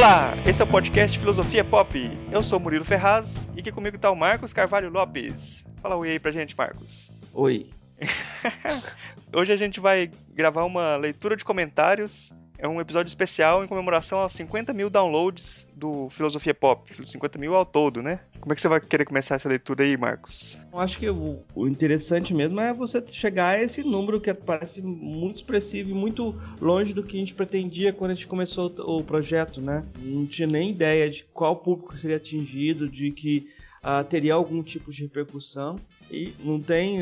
Olá, esse é o podcast Filosofia Pop. Eu sou Murilo Ferraz e aqui comigo está o Marcos Carvalho Lopes. Fala oi aí pra gente, Marcos. Oi. Hoje a gente vai gravar uma leitura de comentários. É um episódio especial em comemoração aos 50 mil downloads do Filosofia Pop. 50 mil ao todo, né? Como é que você vai querer começar essa leitura aí, Marcos? Eu acho que o, o interessante mesmo é você chegar a esse número que parece muito expressivo e muito longe do que a gente pretendia quando a gente começou o, o projeto, né? Não tinha nem ideia de qual público seria atingido, de que uh, teria algum tipo de repercussão. E não tem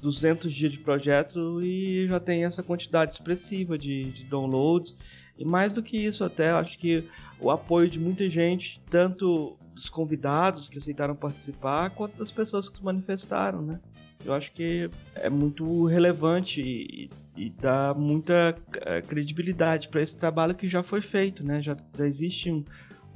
200 dias de projeto e já tem essa quantidade expressiva de, de downloads. E mais do que isso, até acho que o apoio de muita gente, tanto dos convidados que aceitaram participar, quanto das pessoas que se manifestaram, né? Eu acho que é muito relevante e, e dá muita é, credibilidade para esse trabalho que já foi feito, né? Já, já existe um,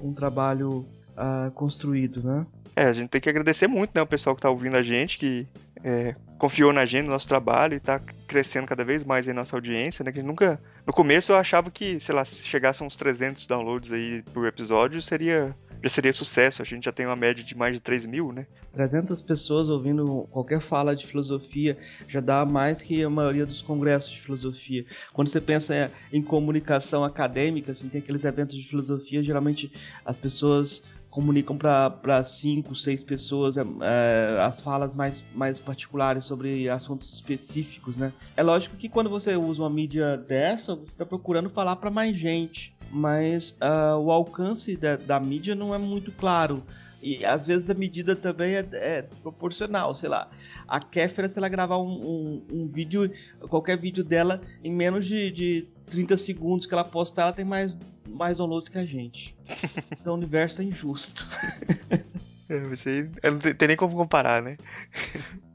um trabalho uh, construído, né? É, a gente tem que agradecer muito, né, o pessoal que está ouvindo a gente, que é, confiou na gente, no nosso trabalho e está crescendo cada vez mais em nossa audiência, né? Que nunca, no começo eu achava que, sei lá, se chegasse uns 300 downloads aí por episódio, seria já seria sucesso. A gente já tem uma média de mais de 3 mil, né? 300 pessoas ouvindo qualquer fala de filosofia já dá mais que a maioria dos congressos de filosofia. Quando você pensa em comunicação acadêmica, assim, tem aqueles eventos de filosofia, geralmente as pessoas comunicam para cinco, seis pessoas é, é, as falas mais, mais particulares sobre assuntos específicos, né? É lógico que quando você usa uma mídia dessa, você está procurando falar para mais gente, mas uh, o alcance da, da mídia não é muito claro. E às vezes a medida também é, é desproporcional, sei lá. A Kéfera, se ela gravar um, um, um, vídeo, qualquer vídeo dela, em menos de, de 30 segundos que ela postar, ela tem mais, mais downloads que a gente. Então o universo é injusto. É, você não tem nem como comparar, né?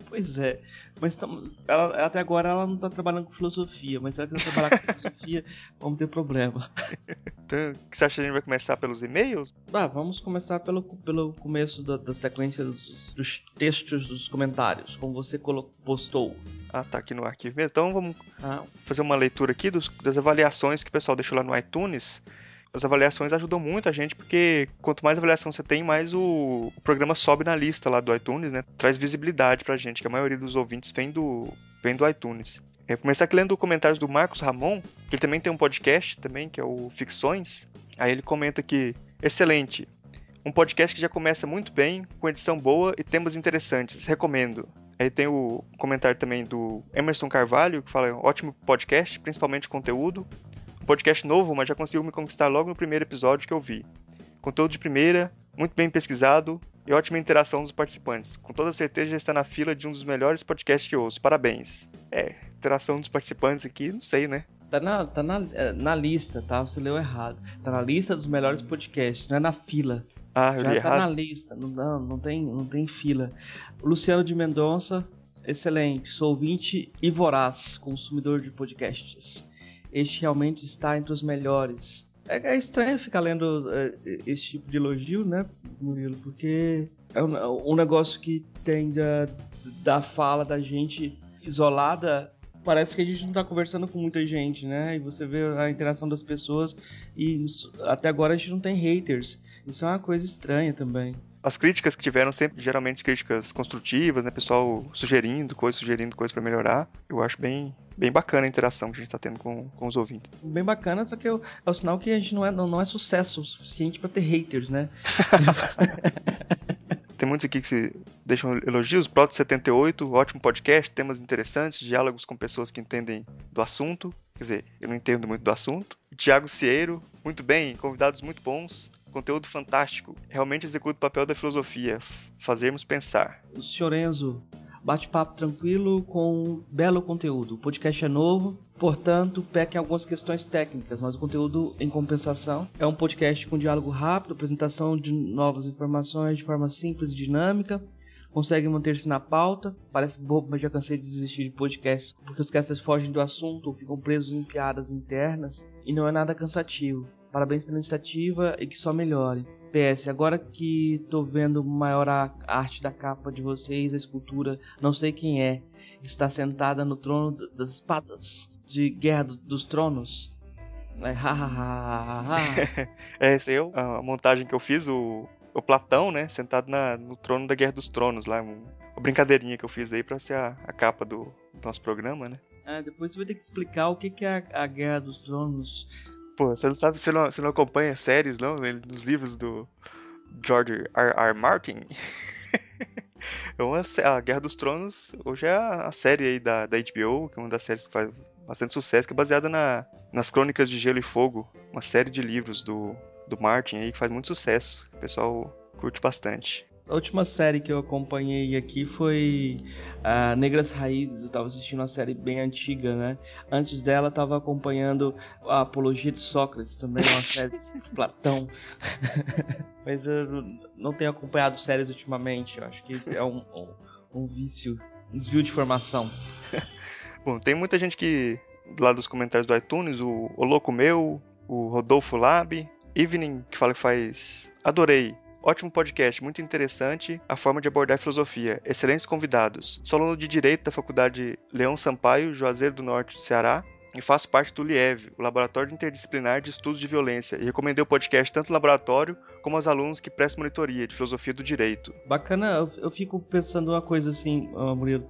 Pois é. Mas tamo, ela, até agora ela não está trabalhando com filosofia, mas se ela quiser trabalhar com filosofia, vamos ter problema. Então, o que você acha que a gente vai começar pelos e-mails? Ah, vamos começar pelo, pelo começo da, da sequência dos, dos, textos dos comentários, como você postou. Ah, tá aqui no arquivo mesmo. Então vamos ah. fazer uma leitura aqui dos, das avaliações que o pessoal deixou lá no iTunes as avaliações ajudam muito a gente, porque quanto mais avaliação você tem, mais o, o programa sobe na lista lá do iTunes, né? Traz visibilidade pra gente, que a maioria dos ouvintes vem do, vem do iTunes. É, começar lendo comentários do Marcos Ramon, que ele também tem um podcast também, que é o Ficções. Aí ele comenta que, excelente, um podcast que já começa muito bem, com edição boa e temas interessantes, recomendo. Aí tem o comentário também do Emerson Carvalho, que fala ótimo podcast, principalmente conteúdo podcast novo, mas já conseguiu me conquistar logo no primeiro episódio que eu vi. Conteúdo de primeira, muito bem pesquisado e ótima interação dos participantes. Com toda certeza já está na fila de um dos melhores podcasts que eu ouço. Parabéns. É, interação dos participantes aqui, não sei, né? Tá na, tá na, é, na lista, tá? Você leu errado. Tá na lista dos melhores podcasts, não é na fila. Ah, eu Já li tá errado. na lista, não, não, não, tem, não tem fila. Luciano de Mendonça, excelente. Sou ouvinte e voraz, consumidor de podcasts este realmente está entre os melhores. É, é estranho ficar lendo é, esse tipo de elogio, né, Murilo? Porque é um, um negócio que tem da, da fala da gente isolada parece que a gente não está conversando com muita gente, né? E você vê a interação das pessoas e até agora a gente não tem haters. Isso é uma coisa estranha também as críticas que tiveram sempre geralmente críticas construtivas, né, pessoal sugerindo coisas, sugerindo coisas para melhorar. Eu acho bem, bem bacana a interação que a gente está tendo com, com os ouvintes. Bem bacana, só que é o, é o sinal que a gente não é, não, não é sucesso o suficiente para ter haters, né? Tem muitos aqui que se deixam elogios. Proto 78, ótimo podcast, temas interessantes, diálogos com pessoas que entendem do assunto. Quer dizer, eu não entendo muito do assunto. Tiago Cieiro, muito bem, convidados muito bons conteúdo fantástico. Realmente executa o papel da filosofia, fazermos pensar. Senhor Enzo, bate-papo tranquilo com belo conteúdo. O podcast é novo, portanto, peca em algumas questões técnicas, mas o conteúdo, em compensação, é um podcast com diálogo rápido, apresentação de novas informações de forma simples e dinâmica, consegue manter-se na pauta. Parece bobo, mas já cansei de desistir de podcasts porque os casters fogem do assunto ou ficam presos em piadas internas e não é nada cansativo. Parabéns pela iniciativa e que só melhore. PS, agora que tô vendo maior a arte da capa de vocês, a escultura, não sei quem é, está sentada no trono das espadas de Guerra dos Tronos. É, é, essa aí é a montagem que eu fiz, o, o Platão, né, sentado na, no trono da Guerra dos Tronos, lá, um, uma brincadeirinha que eu fiz aí pra ser a, a capa do, do, nosso programa, né. É, depois você vai ter que explicar o que, que é a, a Guerra dos Tronos. Pô, você não sabe, você não, você não acompanha séries, não? Nos livros do George R. R. Martin? é uma, a Guerra dos Tronos hoje é a, a série aí da, da HBO, que é uma das séries que faz bastante sucesso, que é baseada na, nas Crônicas de Gelo e Fogo, uma série de livros do, do Martin aí que faz muito sucesso. O pessoal curte bastante. A última série que eu acompanhei aqui foi a Negras Raízes. Eu estava assistindo uma série bem antiga, né? Antes dela, estava acompanhando a Apologia de Sócrates, também uma série de Platão. Mas eu não tenho acompanhado séries ultimamente. Eu acho que é um, um, um vício, um desvio de formação. Bom, tem muita gente que, lá dos comentários do iTunes, o, o Louco Meu, o Rodolfo Lab, Evening, que fala que faz. Adorei. Ótimo podcast, muito interessante a forma de abordar filosofia. Excelentes convidados. Sou aluno de Direito da Faculdade Leão Sampaio, Juazeiro do Norte, Ceará, e faço parte do LIEV, o Laboratório Interdisciplinar de Estudos de Violência, e recomendei o podcast tanto no laboratório como aos alunos que prestam monitoria de filosofia do direito. Bacana, eu fico pensando uma coisa assim, Murilo.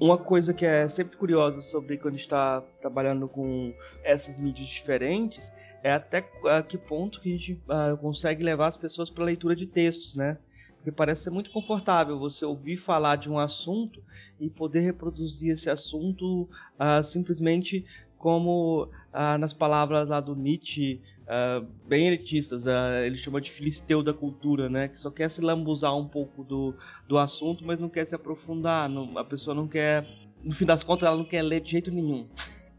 Uma coisa que é sempre curiosa sobre quando está trabalhando com essas mídias diferentes é até a que ponto que a gente uh, consegue levar as pessoas para a leitura de textos, né? Porque parece ser muito confortável você ouvir falar de um assunto e poder reproduzir esse assunto uh, simplesmente como uh, nas palavras lá do Nietzsche, bem elitistas, ele chama de filisteu da cultura, né? Que só quer se lambuzar um pouco do, do assunto, mas não quer se aprofundar. Não, a pessoa não quer, no fim das contas, ela não quer ler de jeito nenhum.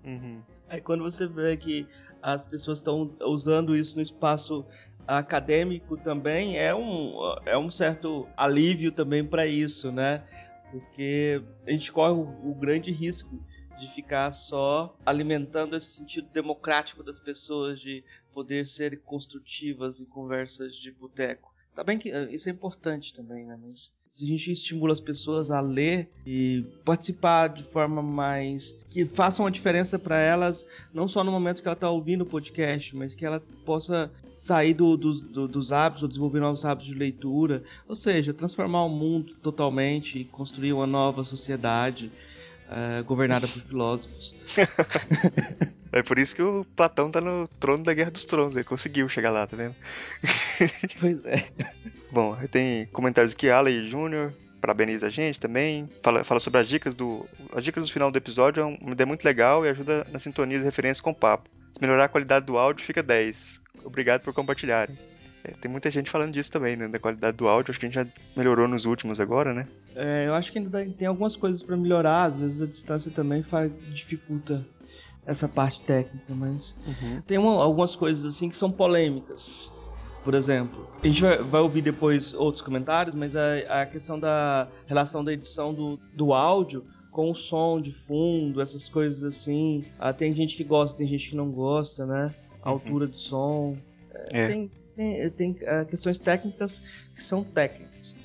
Uhum. Aí quando você vê que as pessoas estão usando isso no espaço acadêmico também, é um, é um certo alívio também para isso, né? Porque a gente corre o, o grande risco de ficar só alimentando esse sentido democrático das pessoas de poder ser construtivas em conversas de boteco. Tá bem que eh, isso é importante também, né? Mas se a gente estimula as pessoas a ler e participar de forma mais que faça uma diferença para elas, não só no momento que ela está ouvindo o podcast, mas que ela possa sair do, do, do, dos hábitos ou desenvolver novos hábitos de leitura, ou seja, transformar o mundo totalmente e construir uma nova sociedade uh, governada por filósofos. é por isso que o Platão tá no trono da Guerra dos Tronos, ele conseguiu chegar lá, tá vendo? pois é. Bom, tem comentários aqui, Ali Júnior, parabeniza a gente também. Fala, fala sobre as dicas do. As dicas do final do episódio é uma ideia muito legal e ajuda na sintonia e referências com o papo. Se melhorar a qualidade do áudio, fica 10. Obrigado por compartilharem. É, tem muita gente falando disso também, né? Da qualidade do áudio. Acho que a gente já melhorou nos últimos agora, né? É, eu acho que ainda tem algumas coisas para melhorar. Às vezes a distância também faz, dificulta essa parte técnica, mas uhum. tem uma, algumas coisas assim que são polêmicas. Por exemplo, a gente vai, vai ouvir depois outros comentários, mas a, a, questão da relação da edição do, do áudio com o som de fundo, essas coisas assim. Ah, tem gente que gosta, tem gente que não gosta, né? A uhum. altura de som. É. Tem, tem, tem uh, questões técnicas que são técnicas.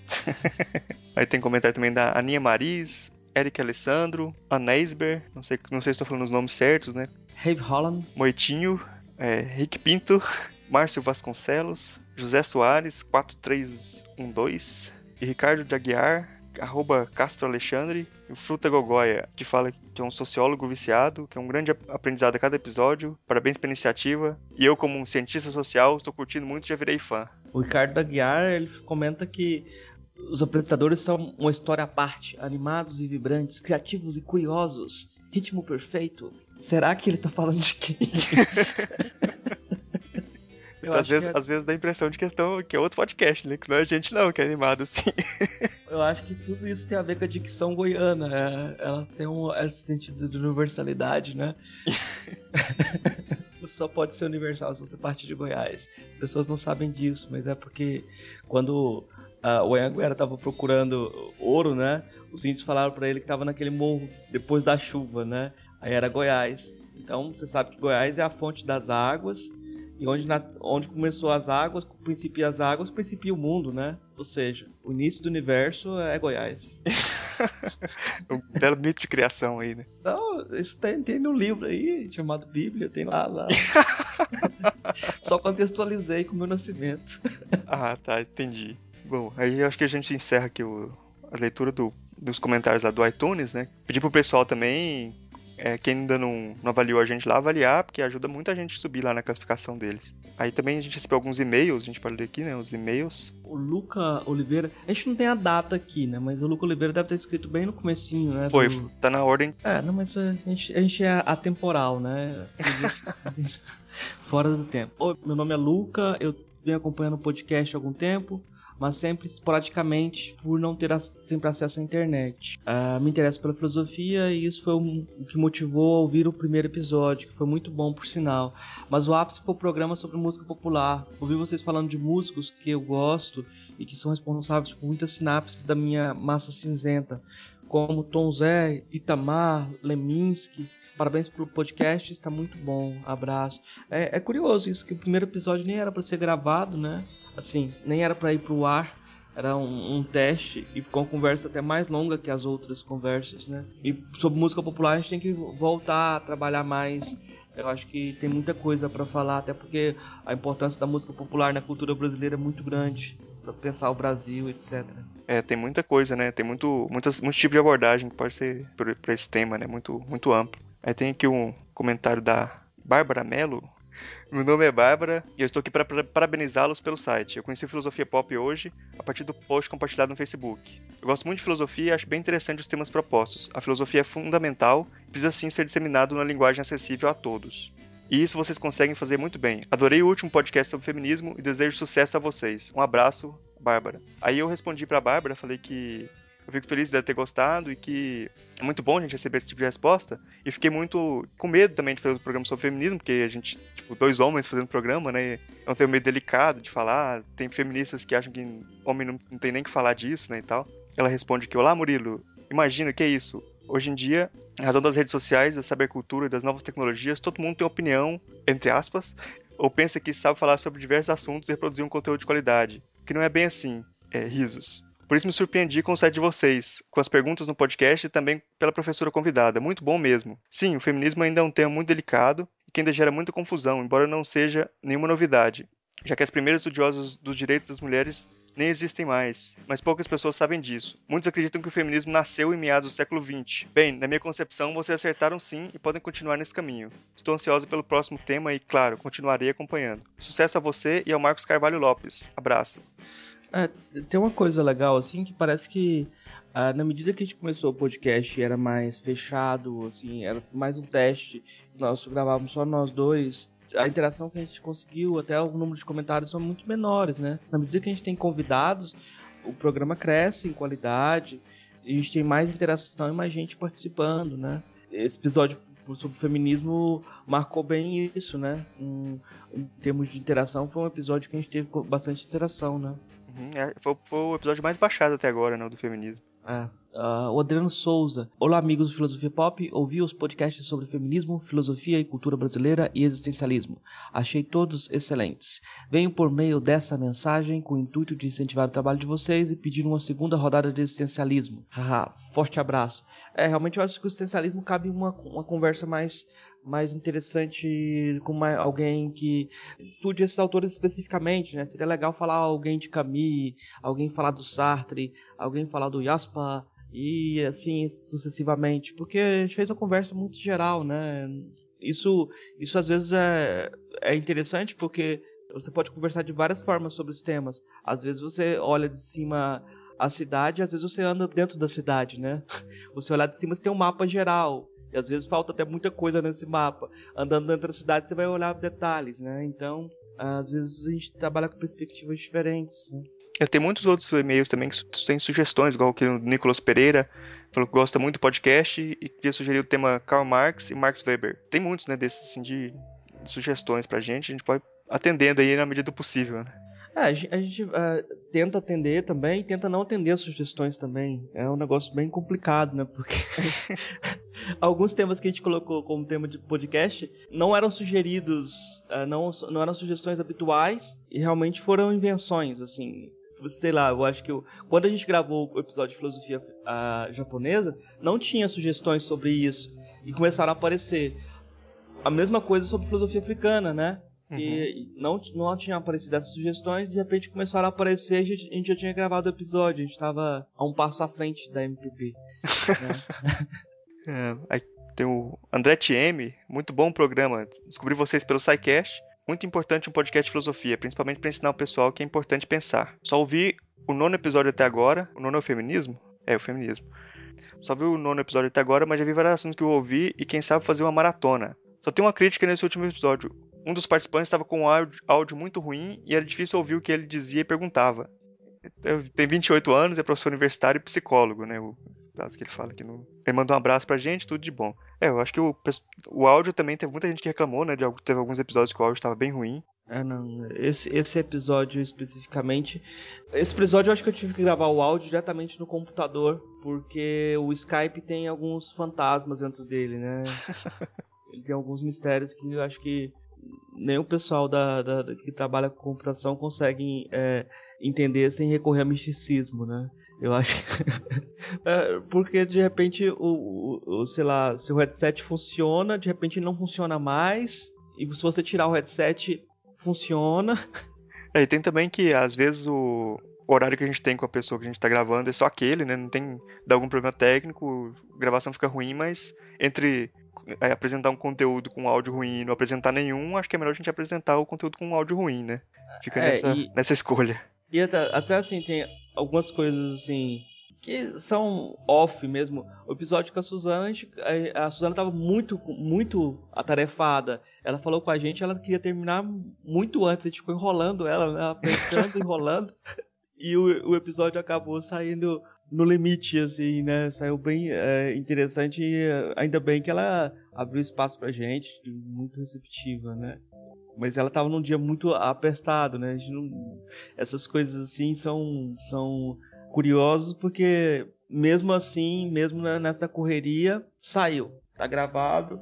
Aí tem comentário também da Aninha Maris, Eric Alessandro, Aneisber, não sei, não sei se estou falando os nomes certos, né? Rave Holland. Moitinho, é, Rick Pinto, Márcio Vasconcelos, José Soares, 4312, e Ricardo de Aguiar, arroba Castro Alexandre, e Fruta Gogoia, que fala que é um sociólogo viciado, que é um grande aprendizado a cada episódio. Parabéns pela iniciativa. E eu, como um cientista social, estou curtindo muito e já virei fã. O Ricardo Aguiar, ele comenta que os apresentadores são uma história à parte, animados e vibrantes, criativos e curiosos. Ritmo perfeito. Será que ele tá falando de quem? às, vezes, é... às vezes dá a impressão de questão que é outro podcast, né? Que não é a gente não, que é animado assim. Eu acho que tudo isso tem a ver com a dicção goiana. Né? Ela tem um, esse sentido de universalidade, né? Só pode ser universal se você partir de Goiás. As pessoas não sabem disso, mas é porque quando uh, o Anhanguera estava procurando ouro, né? Os índios falaram para ele que estava naquele morro depois da chuva, né? Aí era Goiás. Então você sabe que Goiás é a fonte das águas e onde, na, onde começou as águas, principia as águas, principia o mundo, né? Ou seja, o início do universo é Goiás. um belo mito de criação aí, né? Não, isso tem, tem no livro aí, chamado Bíblia, tem lá, lá. Só contextualizei com o meu nascimento. ah, tá, entendi. Bom, aí eu acho que a gente encerra aqui o, a leitura do, dos comentários lá do iTunes, né? Pedir pro pessoal também é, quem ainda não, não, avaliou a gente lá, avaliar, porque ajuda muita gente a subir lá na classificação deles. Aí também a gente recebeu alguns e-mails, a gente pode ler aqui, né? Os e-mails. O Luca Oliveira, a gente não tem a data aqui, né? Mas o Luca Oliveira deve ter escrito bem no comecinho, né? Foi, do... tá na ordem. É, não, mas a gente, a gente é atemporal, né? Fora do tempo. Oi, meu nome é Luca, eu venho acompanhando o podcast há algum tempo mas sempre esporadicamente por não ter sempre acesso à internet. Uh, me interesso pela filosofia e isso foi o que motivou a ouvir o primeiro episódio, que foi muito bom por sinal. Mas o ápice foi o programa sobre música popular. Ouvir vocês falando de músicos que eu gosto e que são responsáveis por muitas sinapses da minha massa cinzenta, como Tom Zé, Itamar, Leminski. Parabéns pro podcast, está muito bom. Abraço. É, é curioso isso, que o primeiro episódio nem era para ser gravado, né? assim, nem era para ir pro ar, era um, um, teste e ficou uma conversa até mais longa que as outras conversas, né? E sobre música popular a gente tem que voltar a trabalhar mais. Eu acho que tem muita coisa para falar, até porque a importância da música popular na cultura brasileira é muito grande para pensar o Brasil, etc. É, tem muita coisa, né? Tem muito, muitas, muito tipo de abordagem que pode ser para esse tema, né? Muito, muito amplo. Aí tem aqui um comentário da Bárbara Mello, meu nome é Bárbara e eu estou aqui para parabenizá-los pelo site. Eu conheci Filosofia Pop hoje a partir do post compartilhado no Facebook. Eu gosto muito de filosofia e acho bem interessante os temas propostos. A filosofia é fundamental e precisa sim ser disseminado na linguagem acessível a todos. E isso vocês conseguem fazer muito bem. Adorei o último podcast sobre feminismo e desejo sucesso a vocês. Um abraço, Bárbara. Aí eu respondi para a Bárbara, falei que eu fico feliz de ter gostado e que é muito bom a gente receber esse tipo de resposta. E fiquei muito com medo também de fazer um programa sobre feminismo, porque a gente, tipo, dois homens fazendo programa, né? É um tema meio delicado de falar. Tem feministas que acham que homem não, não tem nem que falar disso, né? E tal. Ela responde que: Olá, Murilo, imagina que é isso. Hoje em dia, em razão das redes sociais, da sabercultura e das novas tecnologias, todo mundo tem opinião, entre aspas, ou pensa que sabe falar sobre diversos assuntos e reproduzir um conteúdo de qualidade. Que não é bem assim. É, risos. Por isso me surpreendi com o site de vocês, com as perguntas no podcast e também pela professora convidada. Muito bom mesmo. Sim, o feminismo ainda é um tema muito delicado e que ainda gera muita confusão, embora não seja nenhuma novidade, já que as primeiras estudiosas dos direitos das mulheres nem existem mais, mas poucas pessoas sabem disso. Muitos acreditam que o feminismo nasceu em meados do século XX. Bem, na minha concepção, vocês acertaram sim e podem continuar nesse caminho. Estou ansiosa pelo próximo tema e, claro, continuarei acompanhando. Sucesso a você e ao Marcos Carvalho Lopes. Abraço. É, tem uma coisa legal, assim, que parece que ah, na medida que a gente começou o podcast era mais fechado, assim, era mais um teste, nós gravávamos só nós dois, a interação que a gente conseguiu, até o número de comentários são muito menores, né? Na medida que a gente tem convidados, o programa cresce em qualidade, a gente tem mais interação e mais gente participando, né? Esse episódio sobre feminismo marcou bem isso, né? Um, em termos de interação, foi um episódio que a gente teve bastante interação, né? Uhum, é, foi, foi, o episódio mais baixado até agora, né, do feminismo. É. Uh, o Adriano Souza. Olá, amigos do Filosofia Pop. Ouvi os podcasts sobre feminismo, filosofia e cultura brasileira e existencialismo. Achei todos excelentes. Venho por meio dessa mensagem com o intuito de incentivar o trabalho de vocês e pedir uma segunda rodada de existencialismo. Haha, forte abraço. É, realmente eu acho que o existencialismo cabe uma, uma conversa mais mais interessante com uma, alguém que estude esses autores especificamente, né? Seria legal falar alguém de Camus, alguém falar do Sartre, alguém falar do Jasper e assim sucessivamente, porque a gente fez uma conversa muito geral, né? Isso, isso às vezes é, é interessante porque você pode conversar de várias formas sobre os temas. Às vezes você olha de cima a cidade, às vezes você anda dentro da cidade, né? Você olhar de cima, você tem um mapa geral. E às vezes falta até muita coisa nesse mapa. Andando dentro da cidade, você vai olhar detalhes, né? Então, às vezes a gente trabalha com perspectivas diferentes, né? É, tem muitos outros e-mails também que têm sugestões, igual que o Nicolas Pereira falou que gosta muito do podcast e queria sugerir o tema Karl Marx e Max Weber. Tem muitos, né, desses assim, de, de sugestões pra gente, a gente pode atendendo aí na medida do possível, né? É, a gente, a gente uh, tenta atender também e tenta não atender as sugestões também. É um negócio bem complicado, né? Porque alguns temas que a gente colocou como tema de podcast não eram sugeridos, uh, não, não eram sugestões habituais e realmente foram invenções, assim sei lá, eu acho que eu, quando a gente gravou o episódio de filosofia a, japonesa, não tinha sugestões sobre isso e começaram a aparecer. A mesma coisa sobre filosofia africana, né? Que uhum. não, não tinha aparecido essas sugestões, de repente começaram a aparecer e a gente, a gente já tinha gravado o episódio, a gente estava a um passo à frente da MPP. né? é, tem o André TM, muito bom programa. Descobri vocês pelo SciCast. Muito importante um podcast de filosofia, principalmente para ensinar o pessoal que é importante pensar. Só ouvi o nono episódio até agora. O nono é o feminismo? É, o feminismo. Só vi o nono episódio até agora, mas já vi várias assuntos que eu ouvi e quem sabe fazer uma maratona. Só tem uma crítica nesse último episódio. Um dos participantes estava com um áudio, áudio, muito ruim e era difícil ouvir o que ele dizia e perguntava. Tem 28 anos, é professor universitário e psicólogo, né? Caso que ele fala aqui no. Ele manda um abraço pra gente, tudo de bom. É, eu acho que o, o áudio também teve muita gente que reclamou, né? De, teve alguns episódios que o áudio estava bem ruim. É, não. Esse, esse episódio especificamente. Esse episódio eu acho que eu tive que gravar o áudio diretamente no computador, porque o Skype tem alguns fantasmas dentro dele, né? Ele tem alguns mistérios que eu acho que nem o pessoal da, da, da que trabalha com computação consegue é, entender sem recorrer a misticismo, né? Eu acho é, porque de repente o, o, o, sei lá, seu headset funciona, de repente não funciona mais, e se você tirar o headset, funciona. É, e tem também que às vezes o, o horário que a gente tem com a pessoa que a gente está gravando é só aquele, né? Não tem dá algum problema técnico, a gravação fica ruim, mas entre é, apresentar um conteúdo com áudio ruim e não apresentar nenhum, acho que é melhor a gente apresentar o conteúdo com áudio ruim, né? Fica é, nessa, e, nessa escolha. E até, até assim, tem algumas coisas assim que são off mesmo. O episódio com a Suzana, a, gente, a, a Suzana estava muito, muito atarefada. Ela falou com a gente, ela queria terminar muito antes. A gente ficou enrolando ela, né? Pensando, enrolando. E o, o episódio acabou saindo no limite, assim, né? Saiu bem é, interessante e ainda bem que ela abriu espaço pra gente, muito receptiva, né? Mas ela tava num dia muito apertado, né? Não... Essas coisas assim são, são curiosas porque mesmo assim, mesmo nessa correria, saiu. Tá gravado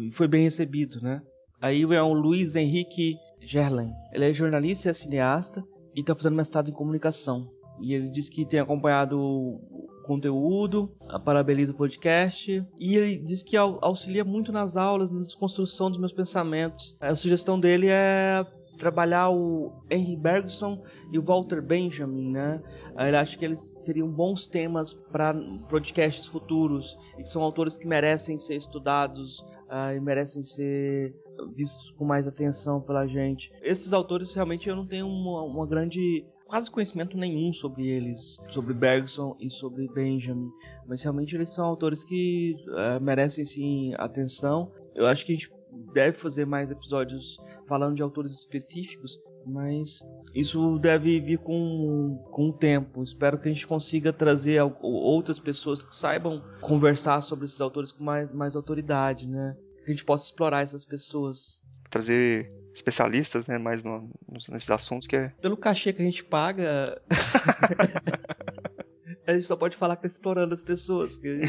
e foi bem recebido, né? Aí é o Luiz Henrique Gerlen. Ele é jornalista e é cineasta e tá fazendo mestrado em comunicação. E ele diz que tem acompanhado o conteúdo, parabeniza o podcast e ele diz que auxilia muito nas aulas, na desconstrução dos meus pensamentos. A sugestão dele é trabalhar o Henry Bergson e o Walter Benjamin, né? Ele acha que eles seriam bons temas para podcasts futuros e que são autores que merecem ser estudados uh, e merecem ser vistos com mais atenção pela gente. Esses autores realmente eu não tenho uma, uma grande quase conhecimento nenhum sobre eles, sobre Bergson e sobre Benjamin, mas realmente eles são autores que uh, merecem sim atenção. Eu acho que a gente deve fazer mais episódios falando de autores específicos, mas isso deve vir com, com o tempo. Espero que a gente consiga trazer outras pessoas que saibam conversar sobre esses autores com mais, mais autoridade, né? Que a gente possa explorar essas pessoas trazer especialistas, né, mais no, nesses assuntos que é. Pelo cachê que a gente paga, a gente só pode falar que tá explorando as pessoas, porque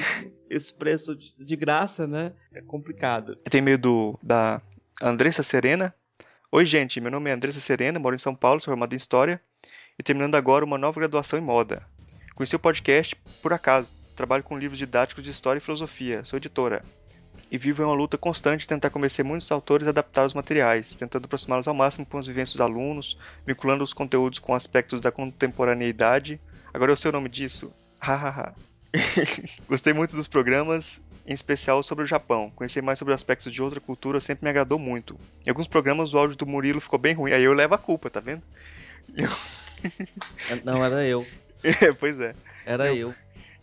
esse preço de, graça, né, é complicado. Tem meio do da Andressa Serena. Oi, gente, meu nome é Andressa Serena, moro em São Paulo, sou formado em História e terminando agora uma nova graduação em Moda. Conheci o podcast por acaso. Trabalho com livros didáticos de História e Filosofia. Sou editora e vivo em uma luta constante de tentar convencer muitos autores a adaptar os materiais, tentando aproximá-los ao máximo com as vivências dos alunos, vinculando os conteúdos com aspectos da contemporaneidade. Agora eu sei o nome disso. Hahaha. Gostei muito dos programas, em especial sobre o Japão. Conhecer mais sobre aspectos de outra cultura sempre me agradou muito. Em alguns programas o áudio do Murilo ficou bem ruim, aí eu levo a culpa, tá vendo? Eu... Não, era eu. É, pois é. Era eu. eu.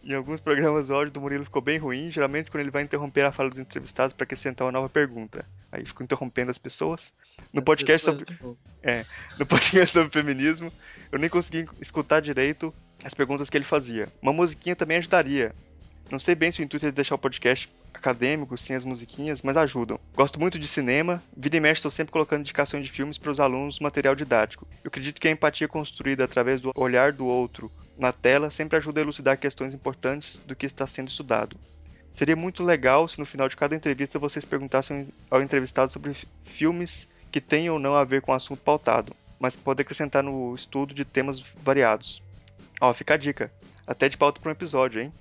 Em alguns programas o áudio do Murilo ficou bem ruim, geralmente quando ele vai interromper a fala dos entrevistados para acrescentar uma nova pergunta. Aí ficou interrompendo as pessoas. No podcast sobre é, no podcast sobre feminismo, eu nem consegui escutar direito as perguntas que ele fazia. Uma musiquinha também ajudaria. Não sei bem se o intuito é deixar o podcast acadêmico, sem as musiquinhas, mas ajudam. Gosto muito de cinema, vida e mexe estou sempre colocando indicações de filmes para os alunos material didático. Eu acredito que a empatia construída através do olhar do outro na tela sempre ajuda a elucidar questões importantes do que está sendo estudado. Seria muito legal se no final de cada entrevista vocês perguntassem ao entrevistado sobre filmes que tenham ou não a ver com o assunto pautado. mas pode acrescentar no estudo de temas variados. Ó, fica a dica. Até de pauta para um episódio, hein?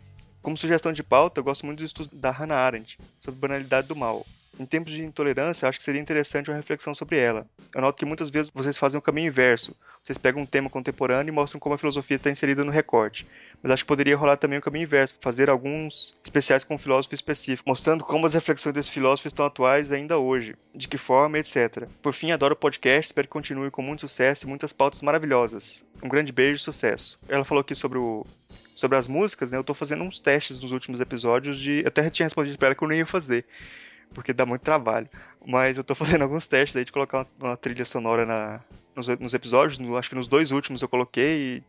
Como sugestão de pauta, eu gosto muito do estudo da Hannah Arendt sobre banalidade do mal. Em tempos de intolerância, acho que seria interessante uma reflexão sobre ela. Eu noto que muitas vezes vocês fazem o caminho inverso. Vocês pegam um tema contemporâneo e mostram como a filosofia está inserida no recorte. Mas acho que poderia rolar também o caminho inverso, fazer alguns especiais com um filósofo específico, mostrando como as reflexões desse filósofo estão atuais ainda hoje, de que forma, etc. Por fim, adoro o podcast, espero que continue com muito sucesso e muitas pautas maravilhosas. Um grande beijo e sucesso. Ela falou aqui sobre o sobre as músicas, né? Eu tô fazendo uns testes nos últimos episódios de. Eu até tinha respondido pra ela que eu não ia fazer porque dá muito trabalho. Mas eu tô fazendo alguns testes aí de colocar uma, uma trilha sonora na, nos, nos episódios, no, acho que nos dois últimos eu coloquei e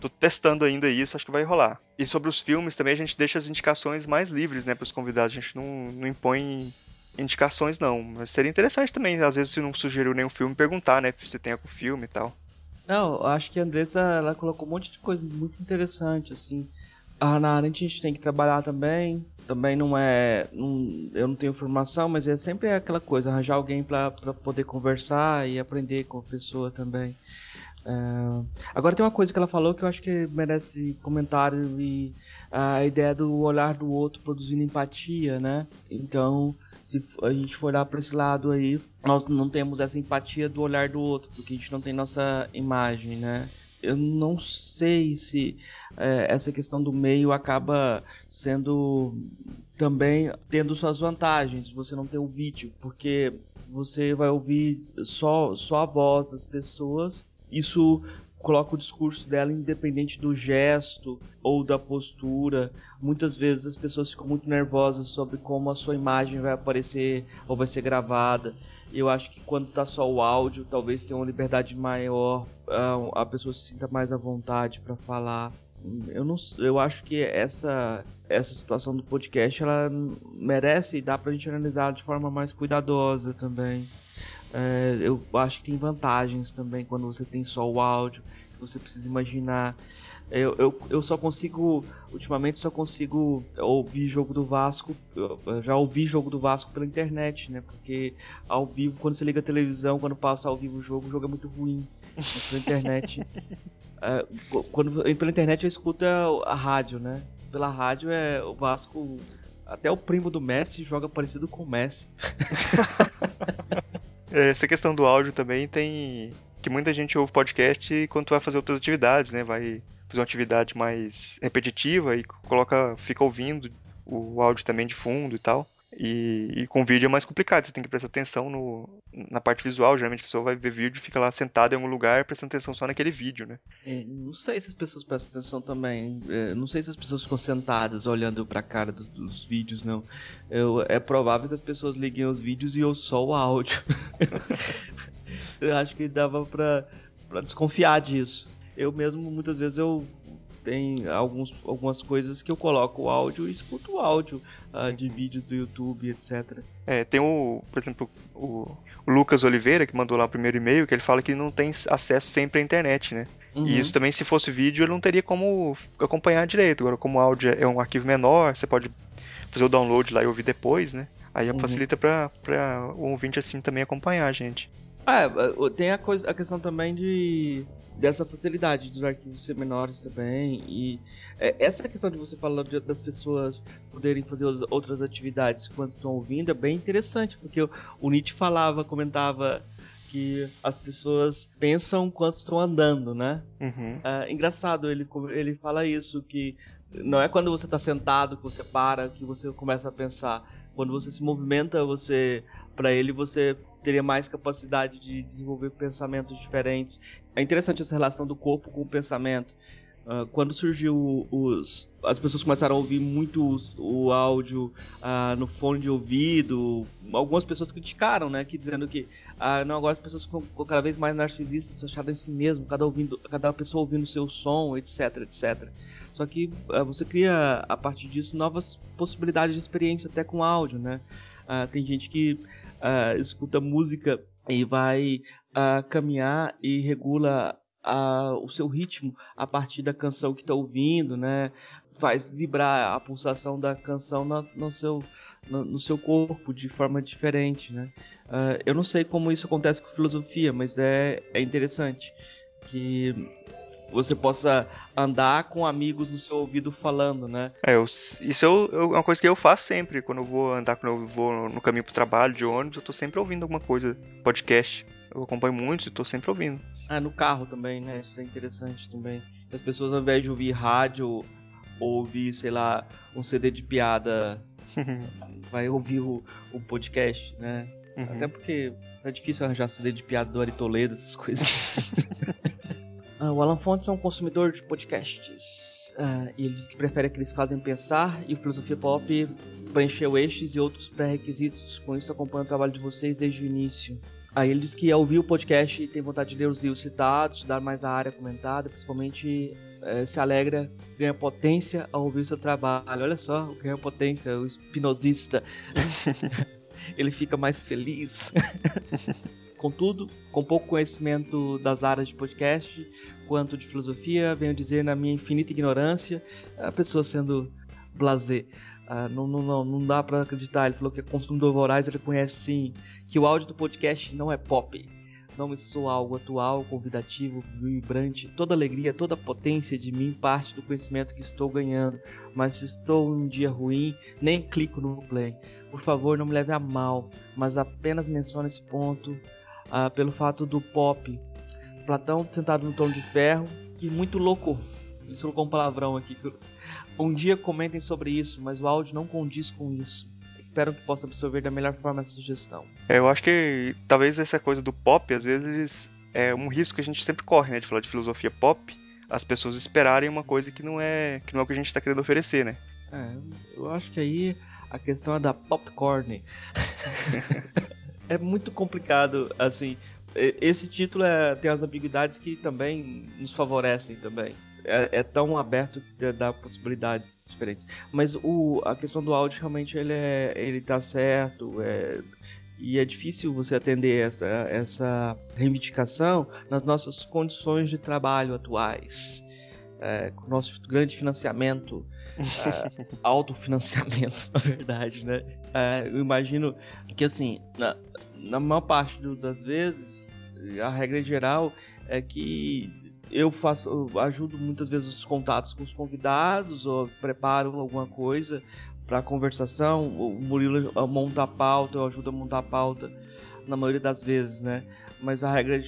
tô testando ainda isso, acho que vai rolar. E sobre os filmes também a gente deixa as indicações mais livres, né, para os convidados, a gente não, não impõe indicações não, mas seria interessante também, às vezes se não sugeriu nenhum filme, perguntar, né, se tem algum filme e tal. Não, acho que a Andressa, ela colocou um monte de coisa muito interessante, assim, a Hannah Arendt a gente tem que trabalhar também. Também não é. Não, eu não tenho formação, mas é sempre aquela coisa, arranjar alguém para poder conversar e aprender com a pessoa também. É, agora tem uma coisa que ela falou que eu acho que merece comentário e a ideia do olhar do outro produzindo empatia, né? Então, se a gente for olhar para esse lado aí, nós não temos essa empatia do olhar do outro, porque a gente não tem nossa imagem, né? eu não sei se é, essa questão do meio acaba sendo também tendo suas vantagens. Você não tem o vídeo, porque você vai ouvir só, só a voz das pessoas. Isso coloca o discurso dela independente do gesto ou da postura. Muitas vezes as pessoas ficam muito nervosas sobre como a sua imagem vai aparecer ou vai ser gravada. Eu acho que quando tá só o áudio, talvez tenha uma liberdade maior, ah, a pessoa se sinta mais à vontade para falar. Eu não, eu acho que essa essa situação do podcast ela merece e dá pra gente analisar de forma mais cuidadosa também. É, eu acho que tem vantagens também quando você tem só o áudio, você precisa imaginar eu, eu, eu só consigo, ultimamente só consigo ouvir jogo do Vasco, já ouvi jogo do Vasco pela internet, né? Porque ao vivo, quando você liga a televisão, quando passa ao vivo o jogo, o jogo é muito ruim. Mas pela internet. é, quando, pela internet eu escuto a, a rádio, né? Pela rádio é o Vasco. Até o primo do Messi joga parecido com o Messi. Essa questão do áudio também tem. Que muita gente ouve podcast quando vai fazer outras atividades, né? Vai fazer uma atividade mais repetitiva e coloca, fica ouvindo o áudio também de fundo e tal. E, e, com vídeo é mais complicado, você tem que prestar atenção no, na parte visual. Geralmente a pessoa vai ver vídeo e fica lá sentada em algum lugar prestando atenção só naquele vídeo, né? É, não sei se as pessoas prestam atenção também. É, não sei se as pessoas ficam sentadas olhando pra cara dos, dos vídeos, não. Eu, é provável que as pessoas liguem os vídeos e eu só o áudio. eu acho que dava pra, pra desconfiar disso eu mesmo muitas vezes eu tem alguns, algumas coisas que eu coloco o áudio e escuto o áudio uh, de vídeos do YouTube, etc. É, tem o, por exemplo, o, o, Lucas Oliveira, que mandou lá o primeiro e-mail, que ele fala que não tem acesso sempre à internet, né? Uhum. E isso também, se fosse vídeo, ele não teria como acompanhar direito. Agora, como o áudio é um arquivo menor, você pode fazer o download lá e ouvir depois, né? Aí uhum. facilita para o ouvinte assim também acompanhar a gente. Ah, tem a, coisa, a questão também de dessa facilidade dos arquivos ser menores também e é, essa questão de você falar de, das pessoas poderem fazer outras atividades quando estão ouvindo é bem interessante porque o, o Nietzsche falava comentava que as pessoas pensam quando estão andando né uhum. é, engraçado ele ele fala isso que não é quando você está sentado que você para que você começa a pensar quando você se movimenta você para ele você teria mais capacidade de desenvolver pensamentos diferentes. É interessante essa relação do corpo com o pensamento. Uh, quando surgiu os, as pessoas começaram a ouvir muito os, o áudio uh, no fone de ouvido, algumas pessoas criticaram, né, que dizendo que uh, não agora as pessoas ficam cada vez mais narcisistas, fechadas em si mesmo, cada ouvindo, cada pessoa ouvindo o seu som, etc, etc. Só que você cria a partir disso novas possibilidades de experiência até com áudio, né? tem gente que uh, escuta música e vai uh, caminhar e regula uh, o seu ritmo a partir da canção que está ouvindo, né? Faz vibrar a pulsação da canção no, no seu no, no seu corpo de forma diferente, né? Eu não sei como isso acontece com filosofia, mas é, é interessante que você possa andar com amigos no seu ouvido falando, né? É, eu, isso eu, eu, é uma coisa que eu faço sempre quando eu vou andar, quando eu vou no caminho pro trabalho, de ônibus, eu tô sempre ouvindo alguma coisa, podcast. Eu acompanho muito e tô sempre ouvindo. Ah, no carro também, né? Isso é interessante também. As pessoas ao invés de ouvir rádio ou ouvir, sei lá, um CD de piada, vai ouvir o, o podcast, né? Uhum. Até porque é difícil arranjar CD de piada do Ari Toledo, essas coisas. Ah, o Alan Fontes é um consumidor de podcasts. Uh, e ele diz que prefere que fazem pensar e o Filosofia Pop preencheu estes e outros pré-requisitos. Com isso, acompanho o trabalho de vocês desde o início. Aí ele diz que ao ouvir o podcast e tem vontade de ler os livros citados, estudar mais a área comentada, principalmente eh, se alegra, ganha potência ao ouvir o seu trabalho. Olha só, ganha potência, o espinosista. ele fica mais feliz. Contudo, com pouco conhecimento das áreas de podcast quanto de filosofia, venho dizer na minha infinita ignorância, a pessoa sendo blasé. Uh, não, não, não, dá para acreditar. Ele falou que é consumidor voraz, ele conhece sim que o áudio do podcast não é pop. Não me sou algo atual, convidativo, vibrante. Toda alegria, toda potência de mim parte do conhecimento que estou ganhando. Mas se estou em um dia ruim, nem clico no play. Por favor, não me leve a mal, mas apenas mencione esse ponto uh, pelo fato do pop. Platão sentado no trono de ferro, que muito louco. Ele colocou um palavrão aqui. Um dia comentem sobre isso, mas o áudio não condiz com isso. Espero que possa absorver da melhor forma essa sugestão. É, eu acho que talvez essa coisa do pop, às vezes, é um risco que a gente sempre corre, né? De falar de filosofia pop, as pessoas esperarem uma coisa que não é, que não é o que a gente está querendo oferecer, né? É, eu acho que aí a questão é da popcorn. é muito complicado, assim. Esse título é, tem as ambiguidades que também nos favorecem também. É, é tão aberto que dá possibilidades diferentes. Mas o, a questão do áudio realmente ele, é, ele tá certo. É, e é difícil você atender essa, essa reivindicação nas nossas condições de trabalho atuais. É, com o nosso grande financiamento, é, autofinanciamento, na verdade, né? É, eu imagino que, assim, na, na maior parte do, das vezes, a regra geral é que eu faço, eu ajudo muitas vezes os contatos com os convidados ou preparo alguma coisa para conversação. O Murilo monta a pauta, eu ajudo a montar a pauta na maioria das vezes, né? Mas a regra,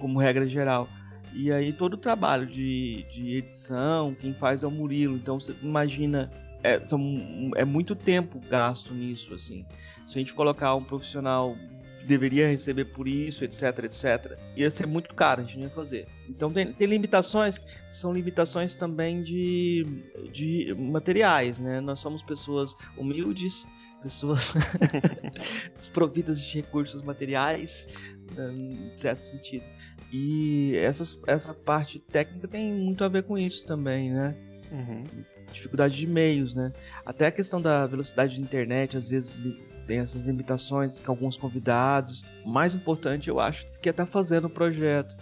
como regra geral. E aí todo o trabalho de, de edição, quem faz é o Murilo. Então você imagina, é, são, é muito tempo gasto nisso, assim. Se a gente colocar um profissional deveria receber por isso, etc, etc. Ia ser muito caro, a gente não ia fazer. Então tem, tem limitações que são limitações também de, de materiais, né? Nós somos pessoas humildes, pessoas desprovidas de recursos materiais, em certo sentido. E essas, essa parte técnica tem muito a ver com isso também, né? Uhum. Dificuldade de meios, né? Até a questão da velocidade de internet, às vezes tem essas limitações com alguns convidados. O mais importante, eu acho, que é estar tá fazendo o projeto.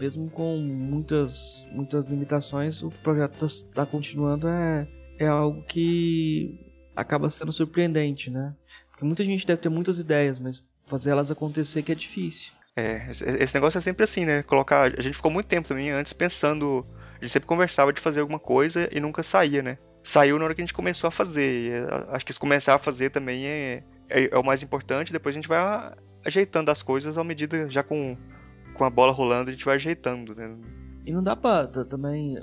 Mesmo com muitas, muitas limitações, o projeto está tá continuando. É, é algo que acaba sendo surpreendente, né? Porque muita gente deve ter muitas ideias, mas fazer elas acontecer que é difícil. É, esse negócio é sempre assim, né? Colocar. A gente ficou muito tempo também antes pensando. A gente sempre conversava de fazer alguma coisa e nunca saía, né? Saiu na hora que a gente começou a fazer. Acho que se começar a fazer também é, é, é, o mais importante. Depois a gente vai ajeitando as coisas à medida, já com, com a bola rolando, a gente vai ajeitando, né? E não dá pra também.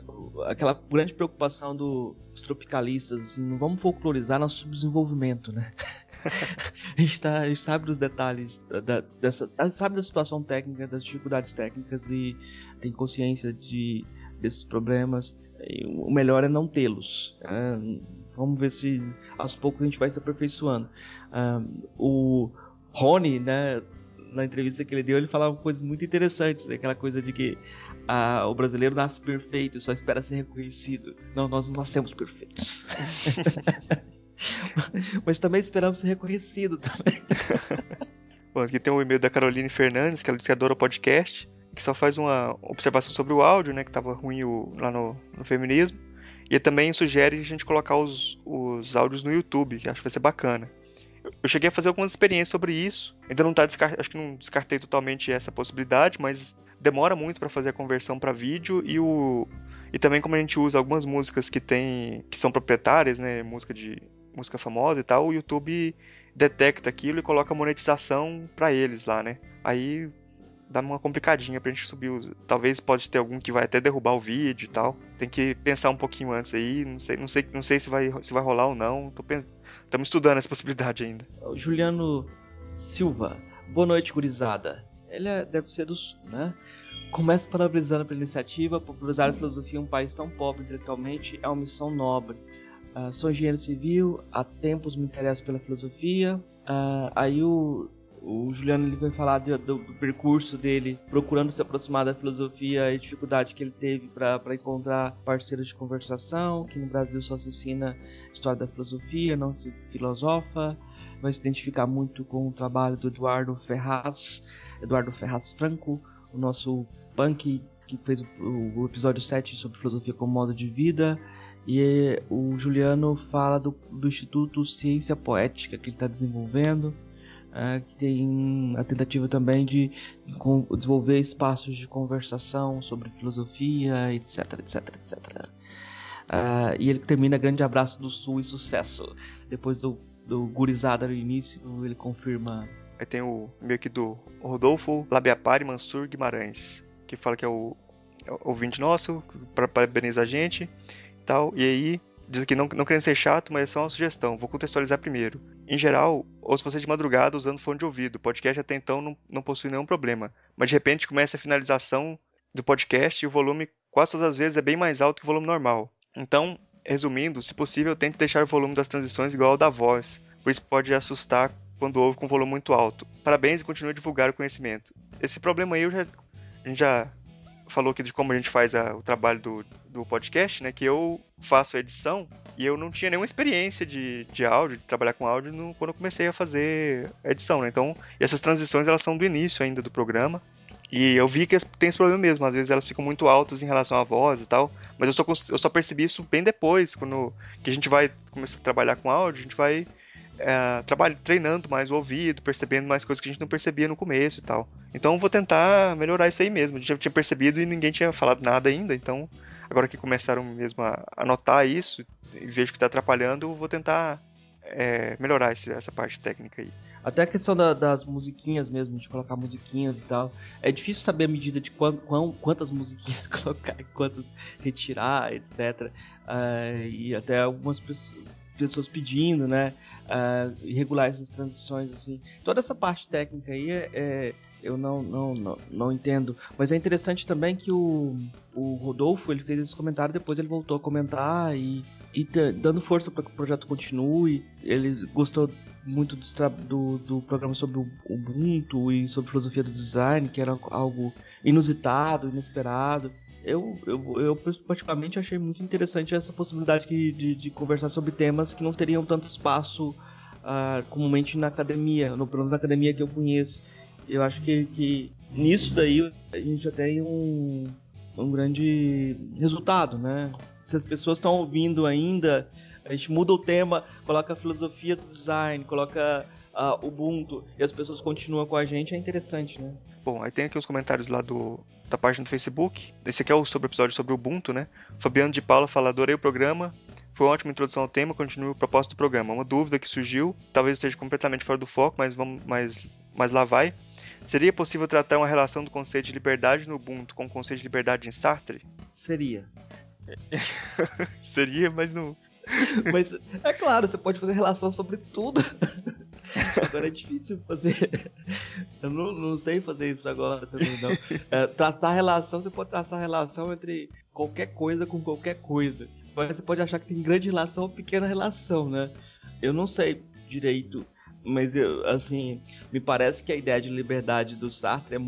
Aquela grande preocupação do, dos tropicalistas, assim, não vamos folclorizar nosso subdesenvolvimento, né? a, gente tá, a gente sabe dos detalhes da, dessa. sabe da situação técnica, das dificuldades técnicas e tem consciência de, desses problemas. o melhor é não tê-los. Né? Vamos ver se aos poucos a gente vai se aperfeiçoando. O Rony, né, na entrevista que ele deu, ele falava coisas muito interessantes, né? aquela coisa de que ah, o brasileiro nasce perfeito, só espera ser reconhecido. Não, nós não nascemos perfeitos. Mas também esperamos ser reconhecidos também. Bom, aqui tem um e-mail da Caroline Fernandes, que ela diz que adora o podcast, que só faz uma observação sobre o áudio, né, que estava ruim o, lá no, no feminismo. E também sugere a gente colocar os, os áudios no YouTube, que acho que vai ser bacana. Eu cheguei a fazer algumas experiências sobre isso. Ainda não tá acho que não descartei totalmente essa possibilidade, mas demora muito para fazer a conversão para vídeo e o e também como a gente usa algumas músicas que tem que são proprietárias, né, música de música famosa e tal, o YouTube detecta aquilo e coloca monetização para eles lá, né? Aí dá uma complicadinha pra gente subir. Talvez pode ter algum que vai até derrubar o vídeo e tal. Tem que pensar um pouquinho antes aí. Não sei, não sei, não sei se vai, se vai rolar ou não. Estamos estudando essa possibilidade ainda. Juliano Silva. Boa noite, gurizada. Ele é, deve ser do sul, né? Começo parabenizando pela iniciativa. Popularizar a filosofia em um país tão pobre intelectualmente é uma missão nobre. Uh, sou engenheiro civil, há tempos me interesso pela filosofia. Uh, aí o, o Juliano ele vai falar do, do, do, percurso dele procurando se aproximar da filosofia e dificuldade que ele teve para encontrar parceiros de conversação, que no Brasil só se ensina história da filosofia, não se filosofa. Vai se identificar muito com o trabalho do Eduardo Ferraz, Eduardo Ferraz Franco, o nosso punk que fez o, o episódio 7 sobre filosofia como modo de vida. E o Juliano fala do, do Instituto Ciência Poética que ele está desenvolvendo, é, que tem a tentativa também de, de desenvolver espaços de conversação sobre filosofia, etc, etc, etc. Uh, e ele termina grande abraço do Sul e sucesso. Depois do, do gurizada no início, ele confirma. Aí tem o meio que do Rodolfo Labiapari Mansur Guimarães, que fala que é o, é o ouvinte nosso, para parabenizar a gente tal. E aí, diz que não, não querendo ser chato, mas é só uma sugestão. Vou contextualizar primeiro. Em geral, ouço você de madrugada usando fone de ouvido. O podcast até então não, não possui nenhum problema. Mas de repente começa a finalização do podcast e o volume quase todas as vezes é bem mais alto que o volume normal. Então, resumindo, se possível, tente deixar o volume das transições igual ao da voz, pois pode assustar quando ouve com volume muito alto. Parabéns e continue a divulgar o conhecimento. Esse problema aí eu já, a gente já falou aqui de como a gente faz a, o trabalho do, do podcast, né? Que eu faço a edição e eu não tinha nenhuma experiência de, de áudio, de trabalhar com áudio no, quando eu comecei a fazer a edição, né? Então, essas transições elas são do início ainda do programa. E eu vi que tem esse problema mesmo, às vezes elas ficam muito altas em relação à voz e tal, mas eu só, eu só percebi isso bem depois, quando que a gente vai começar a trabalhar com áudio, a gente vai é, trabalho, treinando mais o ouvido, percebendo mais coisas que a gente não percebia no começo e tal. Então vou tentar melhorar isso aí mesmo. A gente já tinha percebido e ninguém tinha falado nada ainda, então agora que começaram mesmo a, a notar isso e vejo que está atrapalhando, vou tentar é, melhorar esse, essa parte técnica aí. Até a questão da, das musiquinhas mesmo, de colocar musiquinhas e tal. É difícil saber a medida de quant, quant, quantas musiquinhas colocar, quantas retirar, etc. Uh, é, e até algumas pessoas pessoas pedindo, né? Uh, regular essas transições, assim. Toda essa parte técnica aí é, eu não, não, não, não, entendo. Mas é interessante também que o, o Rodolfo ele fez esse comentário, depois ele voltou a comentar e, e dando força para que o projeto continue. Ele gostou muito do, do, do, programa sobre o Ubuntu e sobre filosofia do design, que era algo inusitado, inesperado eu, eu, eu particularmente achei muito interessante essa possibilidade de, de, de conversar sobre temas que não teriam tanto espaço uh, comumente na academia, no, pelo menos na academia que eu conheço. Eu acho que, que nisso daí a gente já tem um, um grande resultado, né? Se as pessoas estão ouvindo ainda, a gente muda o tema, coloca a filosofia do design, coloca uh, Ubuntu e as pessoas continuam com a gente, é interessante, né? Bom, aí tem aqui os comentários lá do, da página do Facebook. Esse aqui é o sobre episódio sobre o Ubuntu, né? Fabiano de Paula fala: adorei o programa. Foi uma ótima introdução ao tema, continue o propósito do programa. Uma dúvida que surgiu, talvez esteja completamente fora do foco, mas vamos, mas, mas lá vai. Seria possível tratar uma relação do conceito de liberdade no Ubuntu com o conceito de liberdade em Sartre? Seria. Seria, mas não. Mas é claro, você pode fazer relação sobre tudo. Agora é difícil fazer. Eu não, não sei fazer isso agora também, não. É, traçar relação, você pode traçar relação entre qualquer coisa com qualquer coisa. Mas você pode achar que tem grande relação ou pequena relação, né? Eu não sei direito, mas eu, assim, me parece que a ideia de liberdade do Sartre é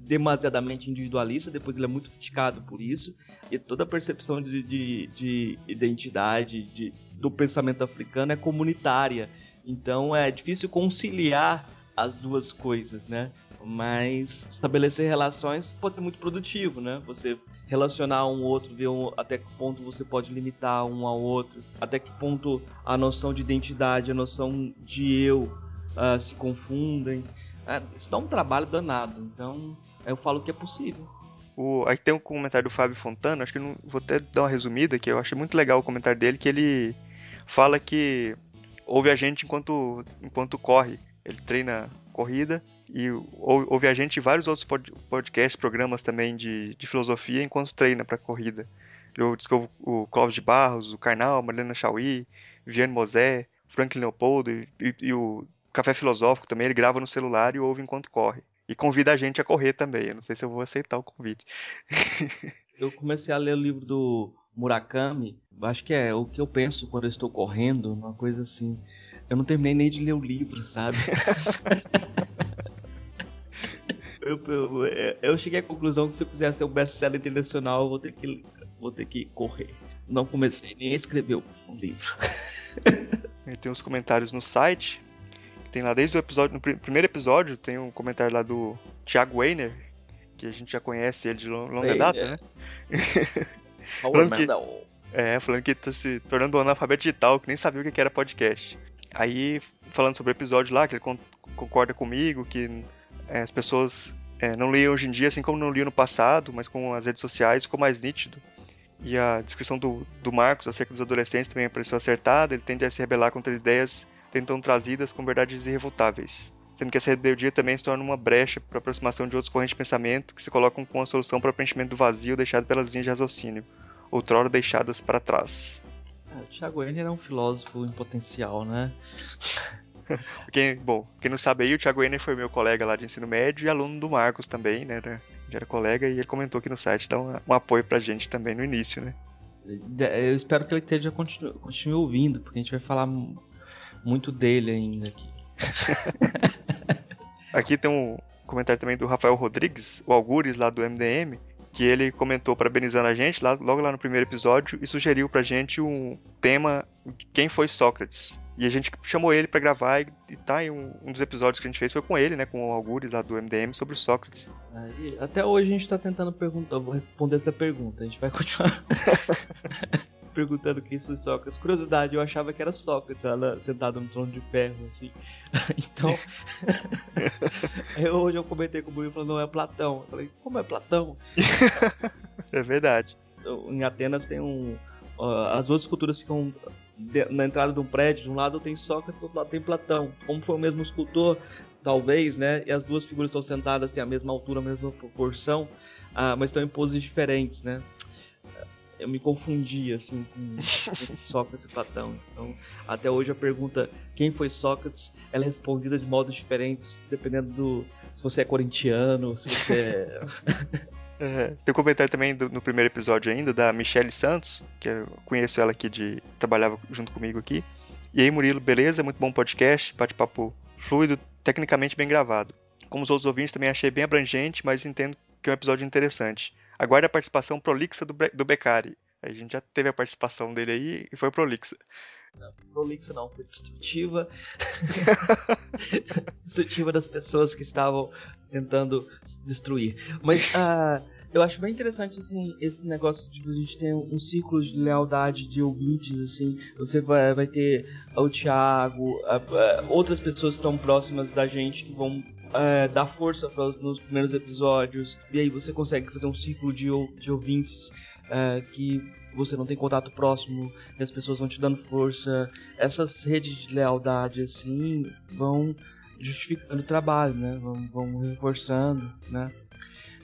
demasiadamente individualista, depois ele é muito criticado por isso, e toda a percepção de, de, de identidade de, do pensamento africano é comunitária. Então é difícil conciliar as duas coisas, né? Mas estabelecer relações pode ser muito produtivo, né? Você relacionar um outro, ver um, até que ponto você pode limitar um ao outro, até que ponto a noção de identidade, a noção de eu uh, se confundem. Uh, isso dá um trabalho danado, então eu falo que é possível. O, aí tem um comentário do Fábio Fontana, acho que não, vou até dar uma resumida, que eu achei muito legal o comentário dele, que ele fala que ouve a gente enquanto, enquanto corre. Ele treina corrida e ouve a gente e vários outros podcasts, programas também de, de filosofia enquanto treina para corrida. Eu que o Clóvis de Barros, o Karnal, Mariana Chauí, Viane Mosé, Franklin Leopoldo e, e, e, o Café Filosófico também, ele grava no celular e ouve enquanto corre. E convida a gente a correr também. Eu não sei se eu vou aceitar o convite. eu comecei a ler o livro do Murakami. Acho que é o que eu penso quando eu estou correndo, uma coisa assim. Eu não terminei nem de ler o livro, sabe? eu, eu, eu, cheguei à conclusão que se eu quiser ser um best-seller internacional, eu vou ter que, vou ter que correr. Não comecei nem a escrever o livro. tem os comentários no site. Tem lá desde o episódio, no primeiro episódio, tem um comentário lá do Thiago Weiner, que a gente já conhece ele de longa data, é. né? falando que, é, falando que tá se tornando um analfabeto digital, que nem sabia o que era podcast. Aí, falando sobre o episódio lá, que ele concorda comigo, que é, as pessoas é, não leem hoje em dia, assim como não liam no passado, mas com as redes sociais ficou mais nítido. E a descrição do, do Marcos acerca dos adolescentes também pareceu acertada, ele tende a se rebelar contra as ideias tentam trazidas com verdades irrefutáveis. Sendo que essa rebeldia também se torna uma brecha para aproximação de outros correntes de pensamento que se colocam com a solução para o preenchimento do vazio deixado pelas linhas de raciocínio, outrora deixadas para trás. É, o Thiago Henry é um filósofo em potencial, né? quem, bom, quem não sabe aí, o Thiago Henry foi meu colega lá de ensino médio e aluno do Marcos também, né? Já era colega e ele comentou aqui no site, então um apoio pra gente também no início, né? Eu espero que ele esteja continue, continue ouvindo, porque a gente vai falar muito dele ainda aqui. aqui tem um comentário também do Rafael Rodrigues, o Algures lá do MDM, que ele comentou parabenizando a gente lá, logo lá no primeiro episódio e sugeriu pra gente um tema quem foi Sócrates. E a gente chamou ele para gravar e, e tá, e um, um, dos episódios que a gente fez foi com ele, né, com o Algures lá do MDM sobre Sócrates. Aí, até hoje a gente tá tentando perguntar, vou responder essa pergunta, a gente vai continuar perguntando quem foi Sócrates. Curiosidade, eu achava que era Sócrates, ela sentada no trono de ferro, assim. então, eu, hoje eu comentei com o Bruno falando, não, é Platão. Eu falei, como é Platão? é verdade. Em Atenas tem um. Uh, as duas esculturas ficam de, na entrada de um prédio, de um lado tem Sócrates, do outro lado tem Platão. Como foi o mesmo escultor, talvez, né? E as duas figuras estão sentadas, têm a mesma altura, a mesma proporção, uh, mas estão em poses diferentes, né? Eu me confundi assim com, Sócrates e Platão. Então, até hoje a pergunta quem foi Sócrates, ela é respondida de modos diferentes, dependendo do se você é corintiano, se você é... é tem um comentário também do, no primeiro episódio ainda da Michelle Santos, que eu conheço ela aqui de trabalhava junto comigo aqui. E aí, Murilo, beleza? Muito bom podcast, bate-papo fluido, tecnicamente bem gravado. Como os outros ouvintes, também achei bem abrangente, mas entendo que é um episódio interessante. Aguarde a participação prolixa do, do Beccari. A gente já teve a participação dele aí e foi prolixa. Não, prolixa não, foi destrutiva. destrutiva das pessoas que estavam tentando destruir. Mas uh, eu acho bem interessante assim, esse negócio de a gente ter um, círculo de lealdade de ouvintes. assim Você vai, vai ter o Thiago, uh, uh, outras pessoas que estão próximas da gente que vão é, dar força para nos primeiros episódios. E aí você consegue fazer um ciclo de, de ouvintes é, que você não tem contato próximo e as pessoas vão te dando força. Essas redes de lealdade assim vão justificando o trabalho, né? Vão, vão reforçando, né?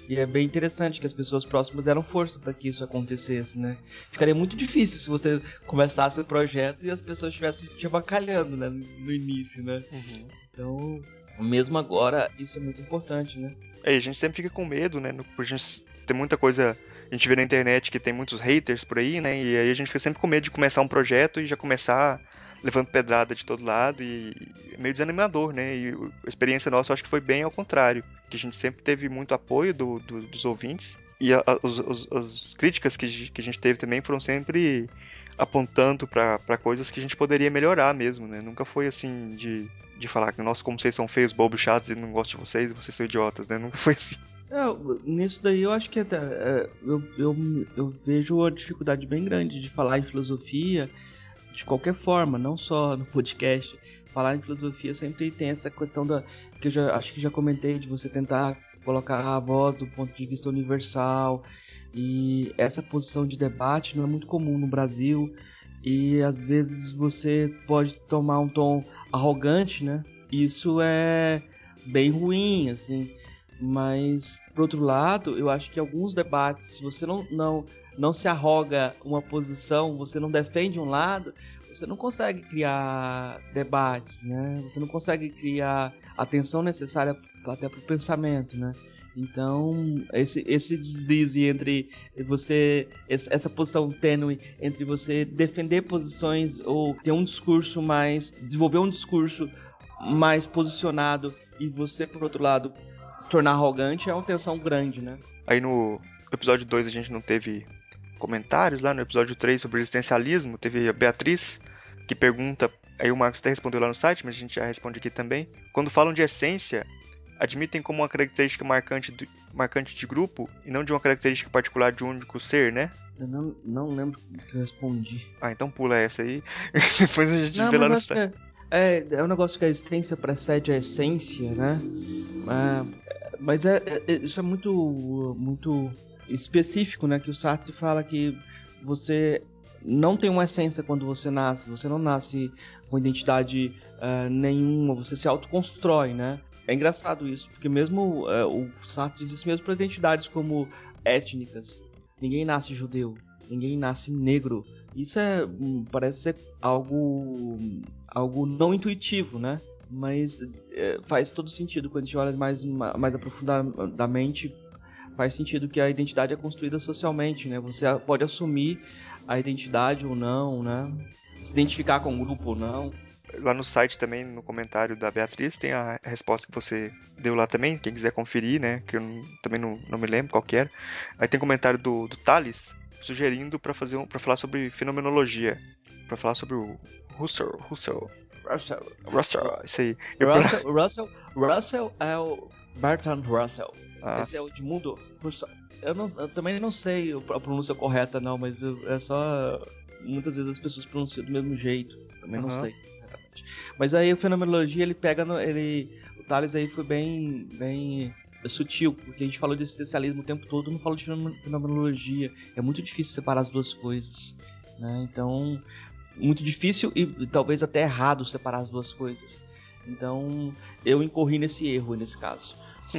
E é bem interessante que as pessoas próximas deram força para que isso acontecesse, né? Ficaria muito difícil se você começasse o projeto e as pessoas estivessem te abacalhando, né? No início, né? Uhum. Então, mesmo agora, isso é muito importante, né? É, a gente sempre fica com medo, né? Por gente tem muita coisa. A gente vê na internet que tem muitos haters por aí, né? E aí a gente fica sempre com medo de começar um projeto e já começar levando pedrada de todo lado e meio desanimador, né? E a experiência nossa acho que foi bem ao contrário, que a gente sempre teve muito apoio do, do, dos ouvintes e a, os, os, as críticas que, que a gente teve também foram sempre apontando para coisas que a gente poderia melhorar mesmo, né? Nunca foi assim de, de falar que, nossa, como vocês são feios, bobos, chatos e não gosto de vocês vocês são idiotas, né? Nunca foi assim. É, nisso daí eu acho que até, é, eu, eu, eu vejo uma dificuldade bem grande de falar em filosofia de qualquer forma, não só no podcast, falar em filosofia sempre tem essa questão da que eu já acho que já comentei de você tentar colocar a voz do ponto de vista universal e essa posição de debate não é muito comum no Brasil e às vezes você pode tomar um tom arrogante, né? Isso é bem ruim, assim. Mas, por outro lado, eu acho que alguns debates, se você não, não, não se arroga uma posição, você não defende um lado, você não consegue criar debates, né? Você não consegue criar a atenção necessária até para o pensamento, né? Então, esse, esse deslize entre você, essa posição tênue entre você defender posições ou ter um discurso mais, desenvolver um discurso mais posicionado e você, por outro lado, se tornar arrogante é uma tensão grande, né? Aí no episódio 2 a gente não teve comentários, lá no episódio 3 sobre existencialismo, teve a Beatriz que pergunta, aí o Marcos até respondeu lá no site, mas a gente já responde aqui também. Quando falam de essência, admitem como uma característica marcante, de, marcante de grupo e não de uma característica particular de um único ser, né? Eu não, não lembro o que eu respondi. Ah, então pula essa aí. Depois a gente não, vê lá no site. É, é um negócio que a existência precede a essência, né? É, mas é, é, isso é muito, muito específico, né? Que o Sartre fala que você não tem uma essência quando você nasce. Você não nasce com identidade uh, nenhuma. Você se autoconstrói, né? É engraçado isso, porque mesmo uh, o Sartre diz isso mesmo para identidades como étnicas. Ninguém nasce judeu, ninguém nasce negro, isso é hum, parece ser algo algo não intuitivo, né? Mas é, faz todo sentido quando a gente olha mais mais aprofundadamente. Faz sentido que a identidade é construída socialmente, né? Você pode assumir a identidade ou não, né? Se identificar com o grupo ou não. Lá no site também, no comentário da Beatriz, tem a resposta que você deu lá também, quem quiser conferir, né? Que eu não, também não, não me lembro qual era. Aí tem comentário do, do Thales, sugerindo para fazer um, para falar sobre fenomenologia, para falar sobre o Russell, Russell, Russell, Russell, isso aí. Russell, Russell, Russell é o Bertrand Russell. Ah, Esse é o de mundo Russell. Eu, não, eu também não sei a pronúncia correta não, mas é só muitas vezes as pessoas pronunciam do mesmo jeito. Também não sei Mas aí a fenomenologia ele pega no, ele o Thales aí foi bem bem é sutil, porque a gente falou de existencialismo o tempo todo, não falou de fenomenologia. É muito difícil separar as duas coisas. Né? Então, muito difícil e, talvez até errado separar as duas coisas. Então, eu incorri nesse erro nesse caso.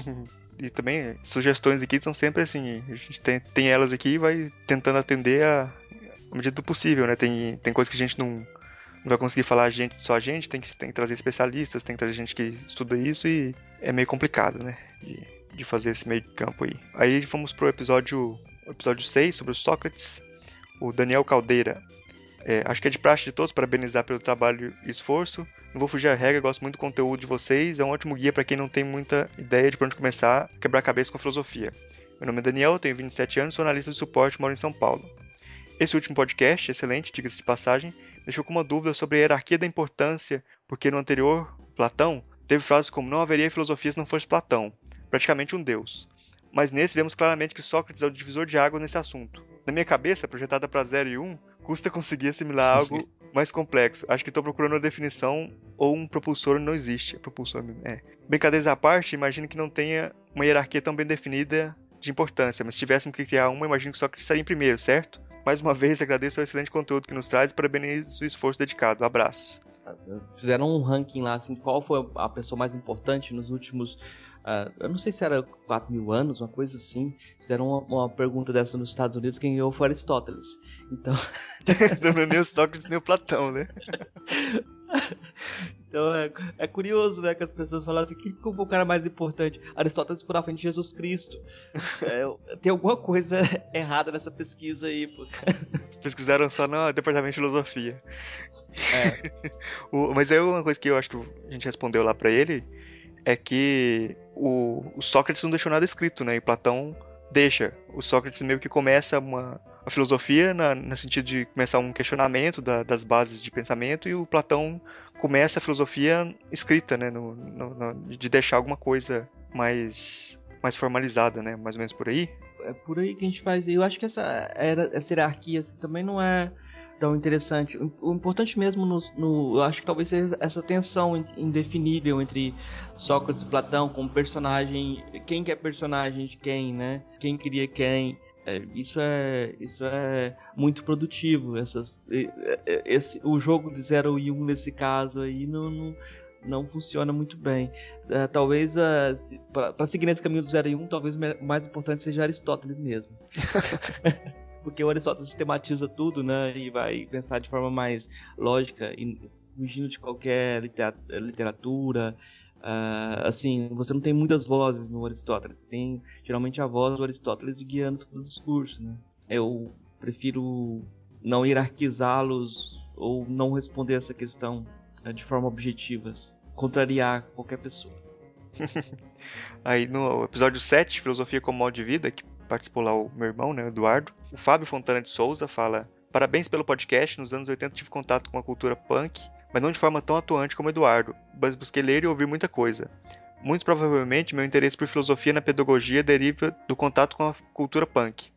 e também, sugestões aqui são sempre assim: a gente tem, tem elas aqui e vai tentando atender a, à medida do possível, né? Tem, tem coisas que a gente não, não vai conseguir falar a gente, só a gente, tem que, tem que trazer especialistas, tem que trazer gente que estuda isso e é meio complicado, né? De, de fazer esse meio de campo aí. Aí fomos pro episódio, episódio 6 sobre o Sócrates. O Daniel Caldeira. É, acho que é de praxe de todos parabenizar pelo trabalho e esforço. Não vou fugir à regra, gosto muito do conteúdo de vocês. É um ótimo guia para quem não tem muita ideia de por onde começar a quebrar a cabeça com filosofia. Meu nome é Daniel, tenho 27 anos, sou analista de suporte e moro em São Paulo. Esse último podcast, excelente, diga-se de passagem, deixou com uma dúvida sobre a hierarquia da importância, porque no anterior, Platão, teve frases como não haveria filosofia se não fosse Platão, praticamente um deus. Mas nesse vemos claramente que Sócrates é o divisor de águas nesse assunto. Na minha cabeça, projetada para 0 e 1, um, custa conseguir assimilar algo mais complexo. Acho que estou procurando uma definição ou um propulsor não existe. Propulsor é. Brincadeiras à parte, imagino que não tenha uma hierarquia tão bem definida de importância, mas se tivéssemos que criar uma, imagino que Sócrates estaria em primeiro, certo? Mais uma vez, agradeço o excelente conteúdo que nos traz e parabenizo o esforço dedicado. Abraço. Fizeram um ranking lá, assim, qual foi a pessoa mais importante nos últimos Uh, eu não sei se era 4 mil anos, uma coisa assim. Fizeram uma, uma, pergunta dessa nos Estados Unidos, quem ganhou foi Aristóteles. Então. não é nem o Sócrates nem o Platão, né? Então é, é, curioso, né, que as pessoas falam assim, foi o cara mais importante? Aristóteles por à frente de Jesus Cristo. É, tem alguma coisa errada nessa pesquisa aí, pô. Pesquisaram só no departamento de filosofia. É. o, mas é uma coisa que eu acho que a gente respondeu lá para ele é que o, o, Sócrates não deixou nada escrito, né? E Platão deixa. O Sócrates meio que começa uma, uma filosofia na, no sentido de começar um questionamento da, das bases de pensamento e o Platão começa a filosofia escrita, né? No, no, no, de deixar alguma coisa mais mais formalizada, né? Mais ou menos por aí. É por aí que a gente faz. Eu acho que essa era essa hierarquia assim, também não é tão interessante. O importante mesmo, no, no, eu acho que talvez seja essa tensão indefinível entre Sócrates e Platão como personagem, quem que é personagem de quem, né? Quem cria quem. É, isso é isso é muito produtivo. Essas, esse, o jogo de 0 e 1 um nesse caso aí não, não, não funciona muito bem. Uh, talvez uh, para seguir nesse caminho do 0 e 1, um, talvez o mais importante seja Aristóteles mesmo. porque o Aristóteles sistematiza tudo, né? E vai pensar de forma mais lógica, fugindo de qualquer literatura. Uh, assim, você não tem muitas vozes no Aristóteles. Tem geralmente a voz do Aristóteles guiando todo o discurso, né? Eu prefiro não hierarquizá-los ou não responder essa questão uh, de forma objetiva, contrariar qualquer pessoa. Aí no episódio 7, Filosofia como Modo de Vida, que participou lá o meu irmão, né, Eduardo. O Fábio Fontana de Souza fala: Parabéns pelo podcast. Nos anos 80 tive contato com a cultura punk, mas não de forma tão atuante como Eduardo, mas busquei ler e ouvir muita coisa. Muito provavelmente meu interesse por filosofia na pedagogia deriva do contato com a cultura punk.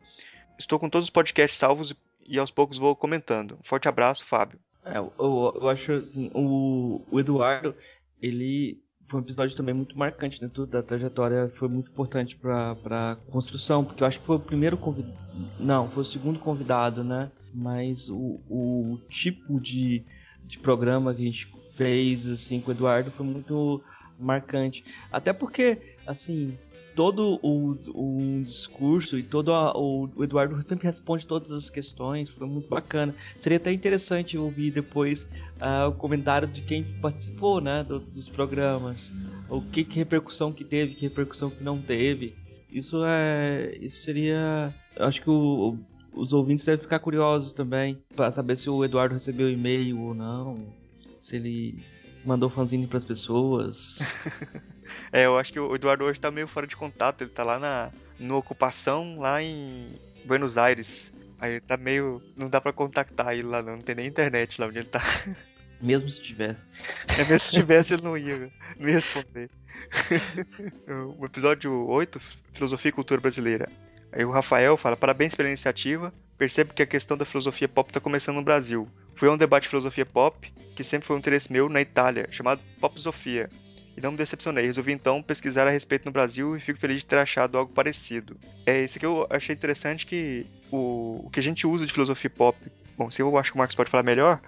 Estou com todos os podcasts salvos e aos poucos vou comentando. Forte abraço, Fábio. É, eu, eu, acho assim, o, o Eduardo, ele foi um episódio também muito marcante dentro da trajetória, foi muito importante para a construção, porque eu acho que foi o primeiro convidado, não, foi o segundo convidado, né? Mas o, o tipo de, de programa que a gente fez assim com o Eduardo foi muito marcante, até porque assim todo o, o discurso e todo a, o, o, Eduardo sempre responde todas as questões, foi muito bacana. Seria até interessante ouvir depois uh, o comentário de quem participou, né, do, dos programas, o que, que repercussão que teve, que repercussão que não teve. Isso é, isso seria, acho que o, os ouvintes devem ficar curiosos também para saber se o Eduardo recebeu e-mail ou não, se ele mandou fanzine para as pessoas. é, eu acho que o Eduardo hoje tá meio fora de contato, ele tá lá na, na ocupação, lá em Buenos Aires. Aí tá meio. Não dá pra contactar ele lá, não. Não tem nem internet lá onde ele tá. Mesmo se tivesse. É, mesmo se tivesse, ele não ia, não ia responder. o episódio 8, Filosofia e Cultura Brasileira. Aí o Rafael fala: parabéns pela iniciativa. Percebo que a questão da filosofia pop está começando no Brasil. Foi um debate de filosofia pop, que sempre foi um interesse meu, na Itália, chamado Popsofia. E não me decepcionei. Resolvi então pesquisar a respeito no Brasil e fico feliz de ter achado algo parecido. É isso que eu achei interessante que o, o que a gente usa de filosofia pop. Bom, se eu acho que o Marcos pode falar melhor,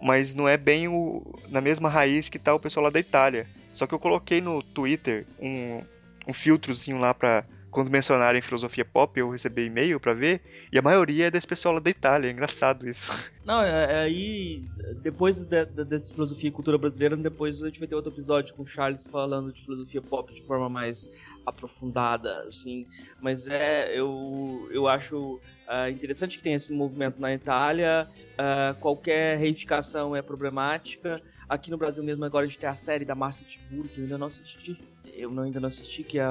mas não é bem o, na mesma raiz que tá o pessoal lá da Itália. Só que eu coloquei no Twitter um, um filtrozinho lá para quando mencionarem filosofia pop, eu recebi e-mail para ver, e a maioria é desse pessoal lá da Itália, é engraçado isso. Não, é, é aí, depois de, de, dessa filosofia e cultura brasileira, depois a gente vai ter outro episódio com o Charles falando de filosofia pop de forma mais aprofundada, assim, mas é, eu, eu acho uh, interessante que tenha esse movimento na Itália, uh, qualquer reificação é problemática, aqui no Brasil mesmo agora a gente tem a série da Márcia Tiburi, que eu ainda não assisti, eu não, ainda não assisti, que é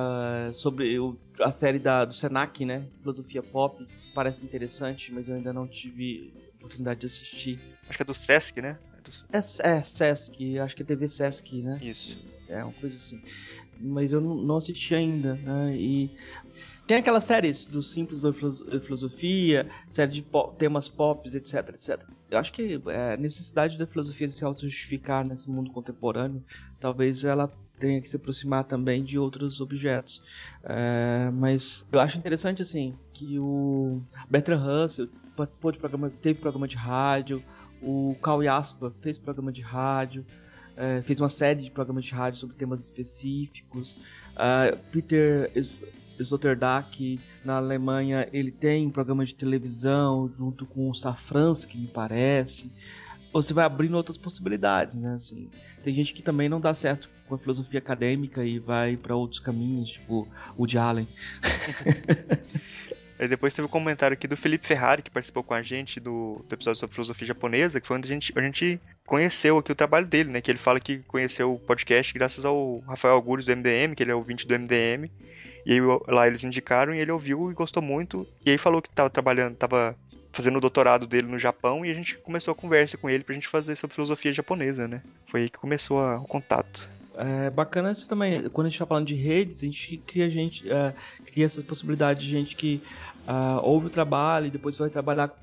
sobre eu, a série da, do Senac, né? Filosofia Pop. Parece interessante, mas eu ainda não tive oportunidade de assistir. Acho que é do Sesc, né? É, do... é, é Sesc, acho que é TV Sesc, né? Isso. É uma coisa assim. Mas eu não, não assisti ainda, né? E tem aquelas séries do Simples da Filosofia, série de temas pop, etc, etc. Eu acho que é, a necessidade da filosofia de se auto-justificar nesse mundo contemporâneo, talvez ela tenha que se aproximar também de outros objetos. É, mas eu acho interessante assim que o Bertrand Russell participou de programa, teve programa de rádio, o Carl Jasper fez programa de rádio, é, fez uma série de programas de rádio sobre temas específicos. É, Peter Sloterdijk na Alemanha ele tem programa de televisão junto com o Safransky, me parece você vai abrindo outras possibilidades, né? Assim, tem gente que também não dá certo com a filosofia acadêmica e vai para outros caminhos, tipo o de Allen. E depois teve um comentário aqui do Felipe Ferrari, que participou com a gente do, do, episódio sobre filosofia japonesa, que foi onde a gente, a gente conheceu aqui o trabalho dele, né? Que ele fala que conheceu o podcast graças ao Rafael Algures do MDM, que ele é ouvinte do MDM. E aí, lá eles indicaram e ele ouviu e gostou muito. E aí falou que estava trabalhando, estava fazendo o doutorado dele no Japão e a gente começou a conversa com ele pra gente fazer sobre filosofia japonesa, né? Foi aí que começou a, o contato. É bacana isso também. Quando a gente está falando de redes, a gente cria gente, é, cria essa possibilidade de gente que uh, ouve o trabalho e depois vai trabalhar,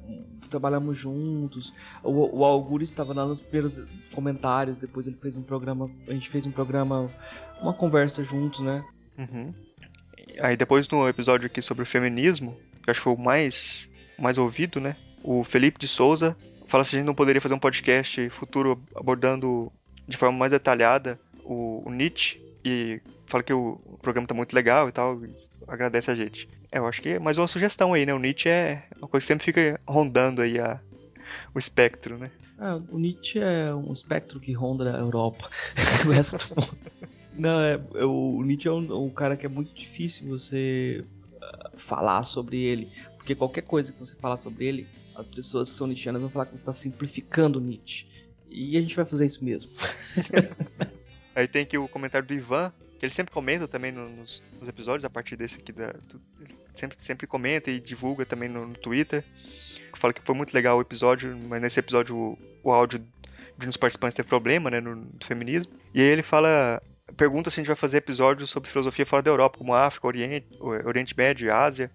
trabalhamos juntos. O, o Augusto estava lá nos primeiros comentários, depois ele fez um programa, a gente fez um programa, uma conversa juntos, né? Uhum. Aí depois no episódio aqui sobre o feminismo, que acho que foi o mais, mais ouvido, né? O Felipe de Souza fala se a gente não poderia fazer um podcast futuro abordando de forma mais detalhada o, o Nietzsche e fala que o, o programa tá muito legal e tal, e agradece a gente. É, eu acho que é mais uma sugestão aí, né? O Nietzsche é uma coisa que sempre fica rondando aí a, o espectro, né? Ah, o Nietzsche é um espectro que ronda a Europa. o resto não, é, o Nietzsche é um, um, cara que é muito difícil você uh, falar sobre ele, porque qualquer coisa que você falar sobre ele, as pessoas que são nietzschianas vão falar que você está simplificando Nietzsche. E a gente vai fazer isso mesmo. Aí tem aqui o comentário do Ivan, que ele sempre comenta também nos, nos episódios, a partir desse aqui, da, do, sempre, sempre comenta e divulga também no, no Twitter. Fala que foi muito legal o episódio, mas nesse episódio o, o áudio de um dos participantes teve problema, né, no, no feminismo. E aí ele fala, pergunta se a gente vai fazer episódios sobre filosofia fora da Europa, como África, Oriente, Oriente Médio, Ásia,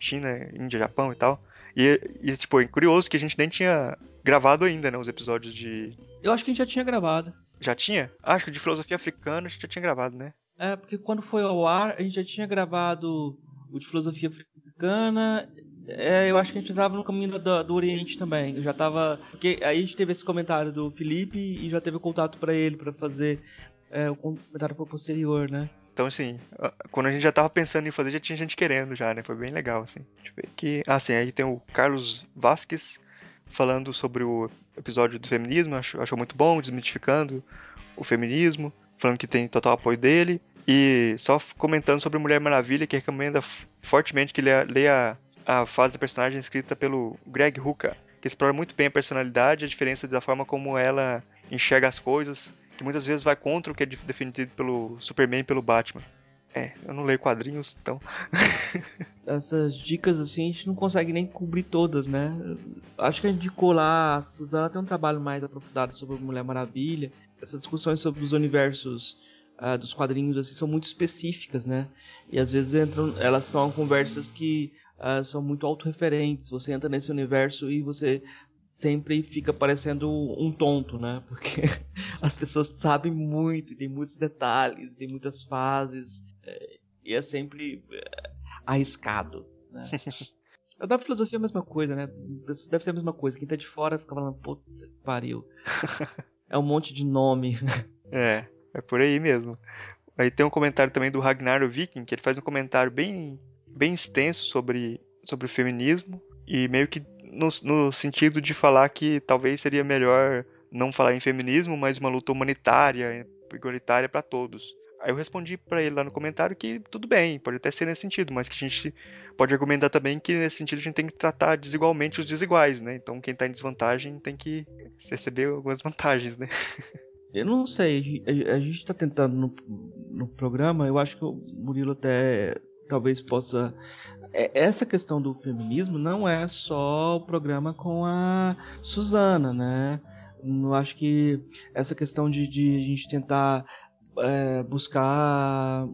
China, Índia, Japão e tal. E, e, tipo, é curioso que a gente nem tinha gravado ainda, né, os episódios de... Eu acho que a gente já tinha gravado. Já tinha? Ah, acho que de filosofia africana a gente já tinha gravado, né? É, porque quando foi ao ar, a gente já tinha gravado o de filosofia africana. É, eu acho que a gente estava no caminho do, do, Oriente também. Eu já tava. Porque aí a gente teve esse comentário do Felipe e já teve contato para ele para fazer é, o comentário posterior, né? Então, assim, quando a gente já tava pensando em fazer, já tinha gente querendo já, né? Foi bem legal, assim. Deixa eu ver aqui. Ah, sim, aí tem o Carlos Vasques falando sobre o episódio do feminismo, achou, achou muito bom, desmitificando o feminismo falando que tem total apoio dele. E só comentando sobre Mulher Maravilha, que recomenda fortemente que leia a fase da personagem escrita pelo Greg Hooker, que explora muito bem a personalidade e a diferença da forma como ela enxerga as coisas, que muitas vezes vai contra o que é definido pelo Superman e pelo Batman. É, eu não leio quadrinhos, então. Essas dicas assim a gente não consegue nem cobrir todas, né? Acho que a gente indicou lá, a Suzana tem um trabalho mais aprofundado sobre Mulher Maravilha essas discussões sobre os universos uh, dos quadrinhos assim, são muito específicas, né? E às vezes entram, elas são conversas que uh, são muito autorreferentes. Você entra nesse universo e você sempre fica parecendo um tonto, né? Porque as pessoas sabem muito, tem muitos detalhes, tem muitas fases, e é sempre é, arriscado, né? Da filosofia é a mesma coisa, né? Deve ser a mesma coisa. Quem tá de fora fica falando, puta, pariu é um monte de nome. É, é por aí mesmo. Aí tem um comentário também do Ragnar Viking, que ele faz um comentário bem, bem extenso sobre, sobre o feminismo e meio que no, no sentido de falar que talvez seria melhor não falar em feminismo, mas uma luta humanitária, igualitária para todos. Aí eu respondi para ele lá no comentário que tudo bem, pode até ser nesse sentido, mas que a gente pode argumentar também que nesse sentido a gente tem que tratar desigualmente os desiguais, né? Então quem está em desvantagem tem que receber algumas vantagens, né? Eu não sei, a gente está tentando no, no programa, eu acho que o Murilo até talvez possa. É, essa questão do feminismo não é só o programa com a Suzana, né? Eu acho que essa questão de, de a gente tentar é, buscar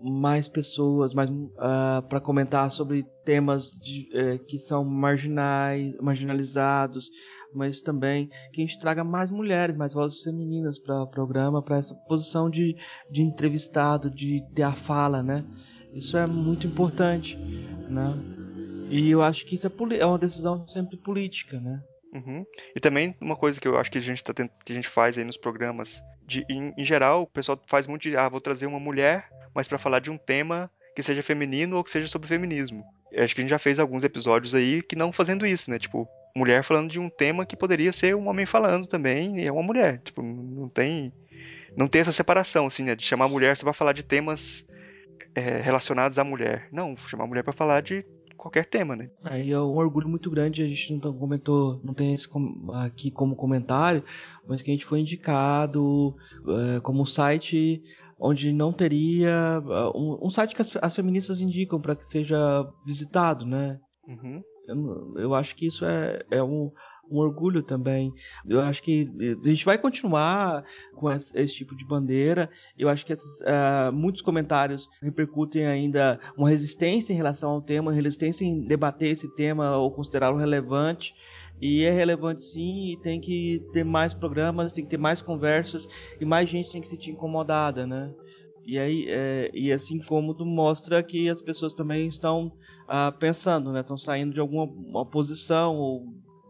mais pessoas mais uh, ah, para comentar sobre temas de, uh, que são marginais, marginalizados, mas também que a gente traga mais mulheres, mais vozes femininas para o programa, para essa posição de, de entrevistado, de ter a fala, né? Isso é muito importante, né? E eu acho que isso é, é uma decisão sempre política, né? Uhum. E também uma coisa que eu acho que a gente, tá tent... que a gente faz aí nos programas, de, em, em, geral, o pessoal faz muito de, ah, vou trazer uma mulher, mas para falar de um tema que seja feminino ou que seja sobre feminismo. Eu acho que a gente já fez alguns episódios aí que não fazendo isso, né? Tipo, mulher falando de um tema que poderia ser um homem falando também, e é uma mulher. Tipo, não tem não tem essa separação, assim, né? De chamar a mulher só pra falar de temas é, relacionados à mulher. Não, chamar a mulher para falar de qualquer tema, né? Aí é um orgulho muito grande, a gente não comentou, não tem esse aqui como comentário, mas que a gente foi indicado é, como site onde não teria um, um site que as, as, feministas indicam para que seja visitado, né? Uhum. Eu, eu, acho que isso é, é um, um orgulho também. Eu acho que a gente vai continuar com esse, esse tipo de bandeira. Eu acho que esses, uh, muitos comentários repercutem ainda uma resistência em relação ao tema, resistência em debater esse tema ou considerá-lo relevante. E é relevante sim, e tem que ter mais programas, tem que ter mais conversas, e mais gente tem que se sentir incomodada, né? E aí, é, e esse incômodo mostra que as pessoas também estão ah, pensando, né? Estão saindo de alguma posição ou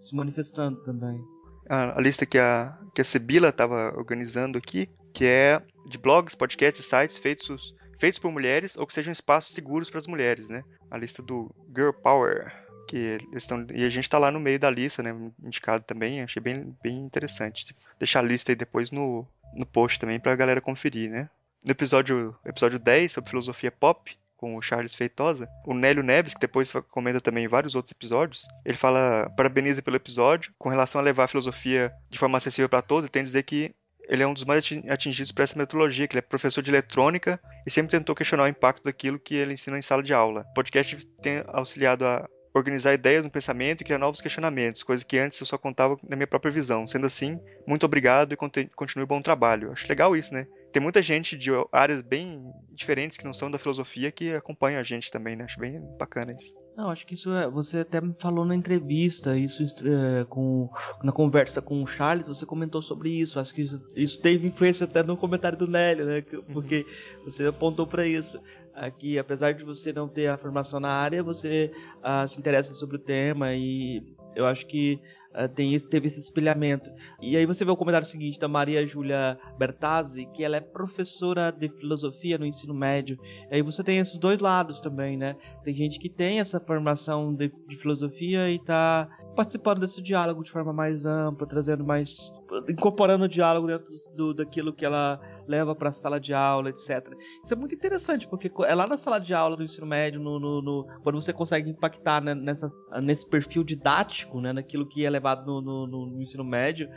se manifestando também. A, a lista que a, que a Sibila estava organizando aqui, que é de blogs, podcasts, sites feitos, feitos por mulheres ou que sejam espaços seguros para as mulheres, né? A lista do Girl Power que eles estão e a gente está lá no meio da lista, né, indicado também, achei bem, bem interessante. Deixar a lista aí depois no, no post também para a galera conferir, né. No episódio, episódio 10 sobre filosofia pop, com o Charles Feitosa, o Nélio Neves, que depois comenta também em vários outros episódios, ele fala, parabeniza pelo episódio, com relação a levar a filosofia de forma acessível para todos, ele tem a dizer que ele é um dos mais atingidos por essa metodologia, que ele é professor de eletrônica e sempre tentou questionar o impacto daquilo que ele ensina em sala de aula. O podcast tem auxiliado a organizar ideias no pensamento e criar novos questionamentos, coisa que antes eu só contava na minha própria visão. Sendo assim, muito obrigado e continue bom trabalho. Acho legal isso, né? Tem muita gente de áreas bem diferentes que não são da filosofia que acompanha a gente também, né? Acho bem bacana isso. Não, acho que isso é. Você até falou na entrevista, isso é, com na conversa com o Charles, você comentou sobre isso. Acho que isso, isso teve influência até no comentário do Nélio, né? Porque você apontou para isso. Aqui, apesar de você não ter a formação na área, você uh, se interessa sobre o tema e eu acho que uh, tem esse, teve esse espelhamento. E aí você vê o comentário seguinte da Maria Júlia Bertazzi, que ela é professora de filosofia no ensino médio. E aí você tem esses dois lados também, né? Tem gente que tem essa formação de, de filosofia e está participando desse diálogo de forma mais ampla, trazendo mais incorporando o diálogo dentro do, daquilo que ela leva para a sala de aula, etc. Isso é muito interessante, porque é lá na sala de aula do ensino médio, no, no, no quando você consegue impactar né, nessas, nesse perfil didático, né, naquilo que é levado no, no ensino médio,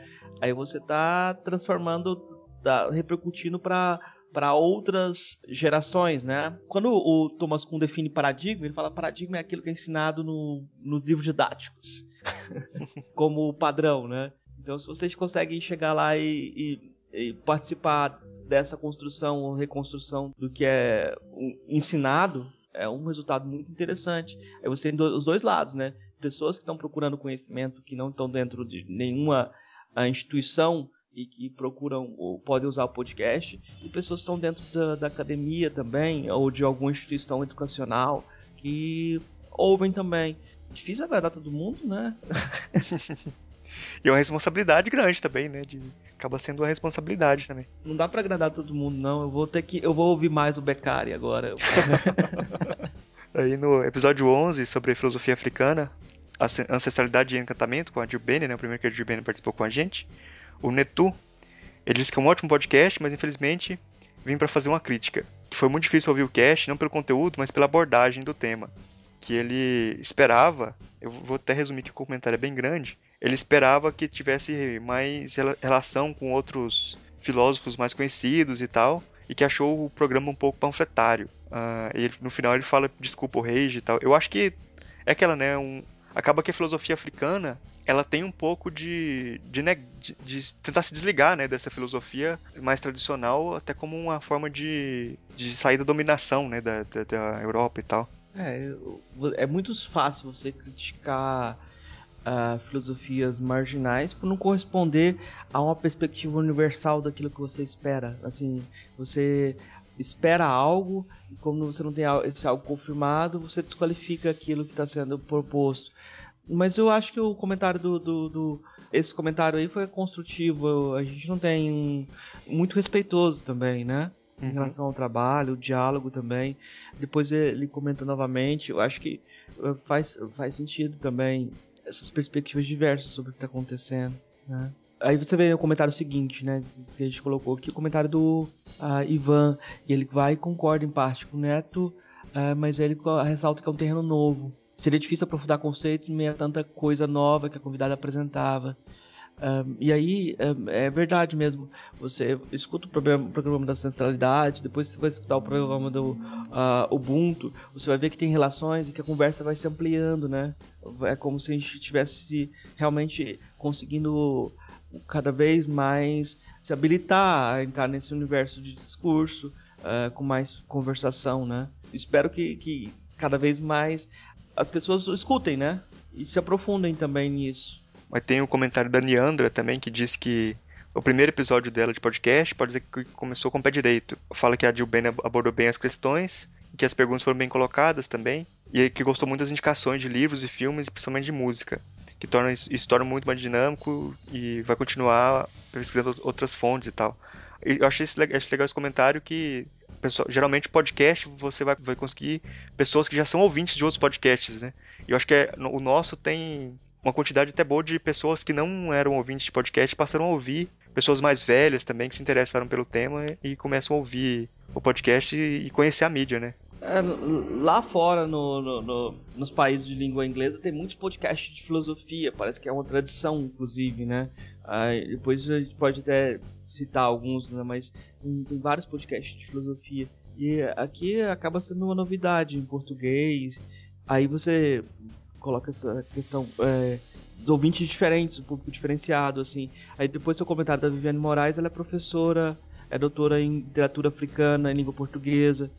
aí você está transformando, tá repercutindo para para outras gerações, né? Quando o Thomas Kuhn define paradigma, ele fala paradigma é aquilo que é ensinado no, nos livros didáticos, como padrão, né? Então, se vocês conseguem chegar lá e, e, e participar dessa construção ou reconstrução do que é ensinado, é um resultado muito interessante. Aí você tem os dois lados, né? Pessoas que estão procurando conhecimento, que não estão dentro de nenhuma instituição e que procuram ou podem usar o podcast, e pessoas que estão dentro da, da academia também, ou de alguma instituição educacional, que ouvem também. Difícil agradar todo mundo, né? E é uma responsabilidade grande também, né? De, acaba sendo uma responsabilidade também. Não dá para agradar todo mundo, não. Eu vou ter que. Eu vou ouvir mais o Beccari agora. Aí no episódio 11 sobre filosofia africana, ancestralidade e encantamento, com a Jill Bene, né? O primeiro que a Jill Bene participou com a gente. O Netu, ele disse que é um ótimo podcast, mas infelizmente vim para fazer uma crítica. Que foi muito difícil ouvir o cast, não pelo conteúdo, mas pela abordagem do tema. Que ele esperava, eu vou até resumir que o comentário é bem grande, ele esperava que tivesse mais relação com outros filósofos mais conhecidos e tal, e que achou o programa um pouco panfletário. Uh, e no final ele fala desculpa o rage e tal. Eu acho que é aquela, né? Um, acaba que a filosofia africana ela tem um pouco de, de, de, de, tentar se desligar né, dessa filosofia mais tradicional, até como uma forma de, de sair da dominação né, da, da, da Europa e tal. É, é muito fácil você criticar uh, filosofias marginais por não corresponder a uma perspectiva universal daquilo que você espera. Assim, você espera algo e como você não tem esse algo confirmado, você desqualifica aquilo que está sendo proposto. Mas eu acho que o comentário do, do, do, esse comentário aí foi construtivo. A gente não tem muito respeitoso também, né? Em uhum. relação ao trabalho, o diálogo também. Depois ele comenta novamente. Eu acho que eh, faz, faz sentido também essas perspectivas diversas sobre o que está acontecendo, né? Aí você vê o comentário seguinte, né? Que a gente colocou aqui, o comentário do uh, Ivan. E ele vai e concorda em parte com o Neto, uh, mas ele ressalta que é um terreno novo. Seria difícil aprofundar conceito em meio a tanta coisa nova que a convidada apresentava. Um, e aí um, é verdade mesmo. Você escuta o programa, o programa da ancestralidade, depois você vai escutar o programa do uh, Ubuntu, você vai ver que tem relações e que a conversa vai se ampliando, né? É como se a gente estivesse realmente conseguindo cada vez mais se habilitar a entrar nesse universo de discurso uh, com mais conversação, né? Espero que, que cada vez mais as pessoas escutem, né? E se aprofundem também nisso. Mas tem um comentário da Niandra também que diz que o primeiro episódio dela de podcast pode dizer que começou com o pé direito. Fala que a Jill abordou bem as questões, que as perguntas foram bem colocadas também, e que gostou muito das indicações de livros e filmes, principalmente de música, que torna isso torna muito mais dinâmico e vai continuar pesquisando outras fontes e tal. Eu achei, esse, achei legal esse comentário que pessoal, geralmente podcast você vai, vai conseguir pessoas que já são ouvintes de outros podcasts, né? E eu acho que é, o nosso tem uma quantidade até boa de pessoas que não eram ouvintes de podcast passaram a ouvir, pessoas mais velhas também que se interessaram pelo tema e começam a ouvir o podcast e conhecer a mídia, né? É, lá fora, no, no, no, nos países de língua inglesa, tem muitos podcasts de filosofia, parece que é uma tradição, inclusive, né? Depois a gente pode até citar alguns, né? mas tem vários podcasts de filosofia. E aqui acaba sendo uma novidade em português. Aí você coloca essa questão é, dos ouvintes diferentes, o público diferenciado, assim. Aí depois seu comentário da Viviane Moraes, ela é professora, é doutora em literatura africana, em língua portuguesa,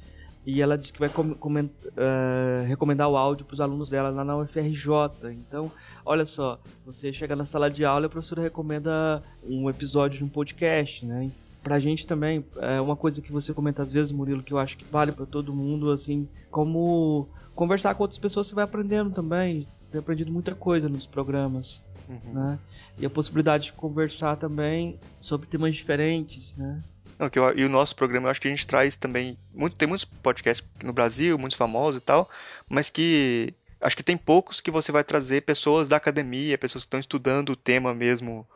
e ela disse que vai uh, recomendar o áudio para os alunos dela lá na UFRJ. Então, olha só, você chega na sala de aula e a professora recomenda um episódio de um podcast, né? Pra gente também, é uma coisa que você comenta às vezes, Murilo, que eu acho que vale para todo mundo, assim, como conversar com outras pessoas você vai aprendendo também. Tem aprendido muita coisa nos programas. Uhum. Né? E a possibilidade de conversar também sobre temas diferentes, né? Não, que eu, e o nosso programa, eu acho que a gente traz também. Muito, tem muitos podcasts no Brasil, muitos famosos e tal, mas que acho que tem poucos que você vai trazer pessoas da academia, pessoas que estão estudando o tema mesmo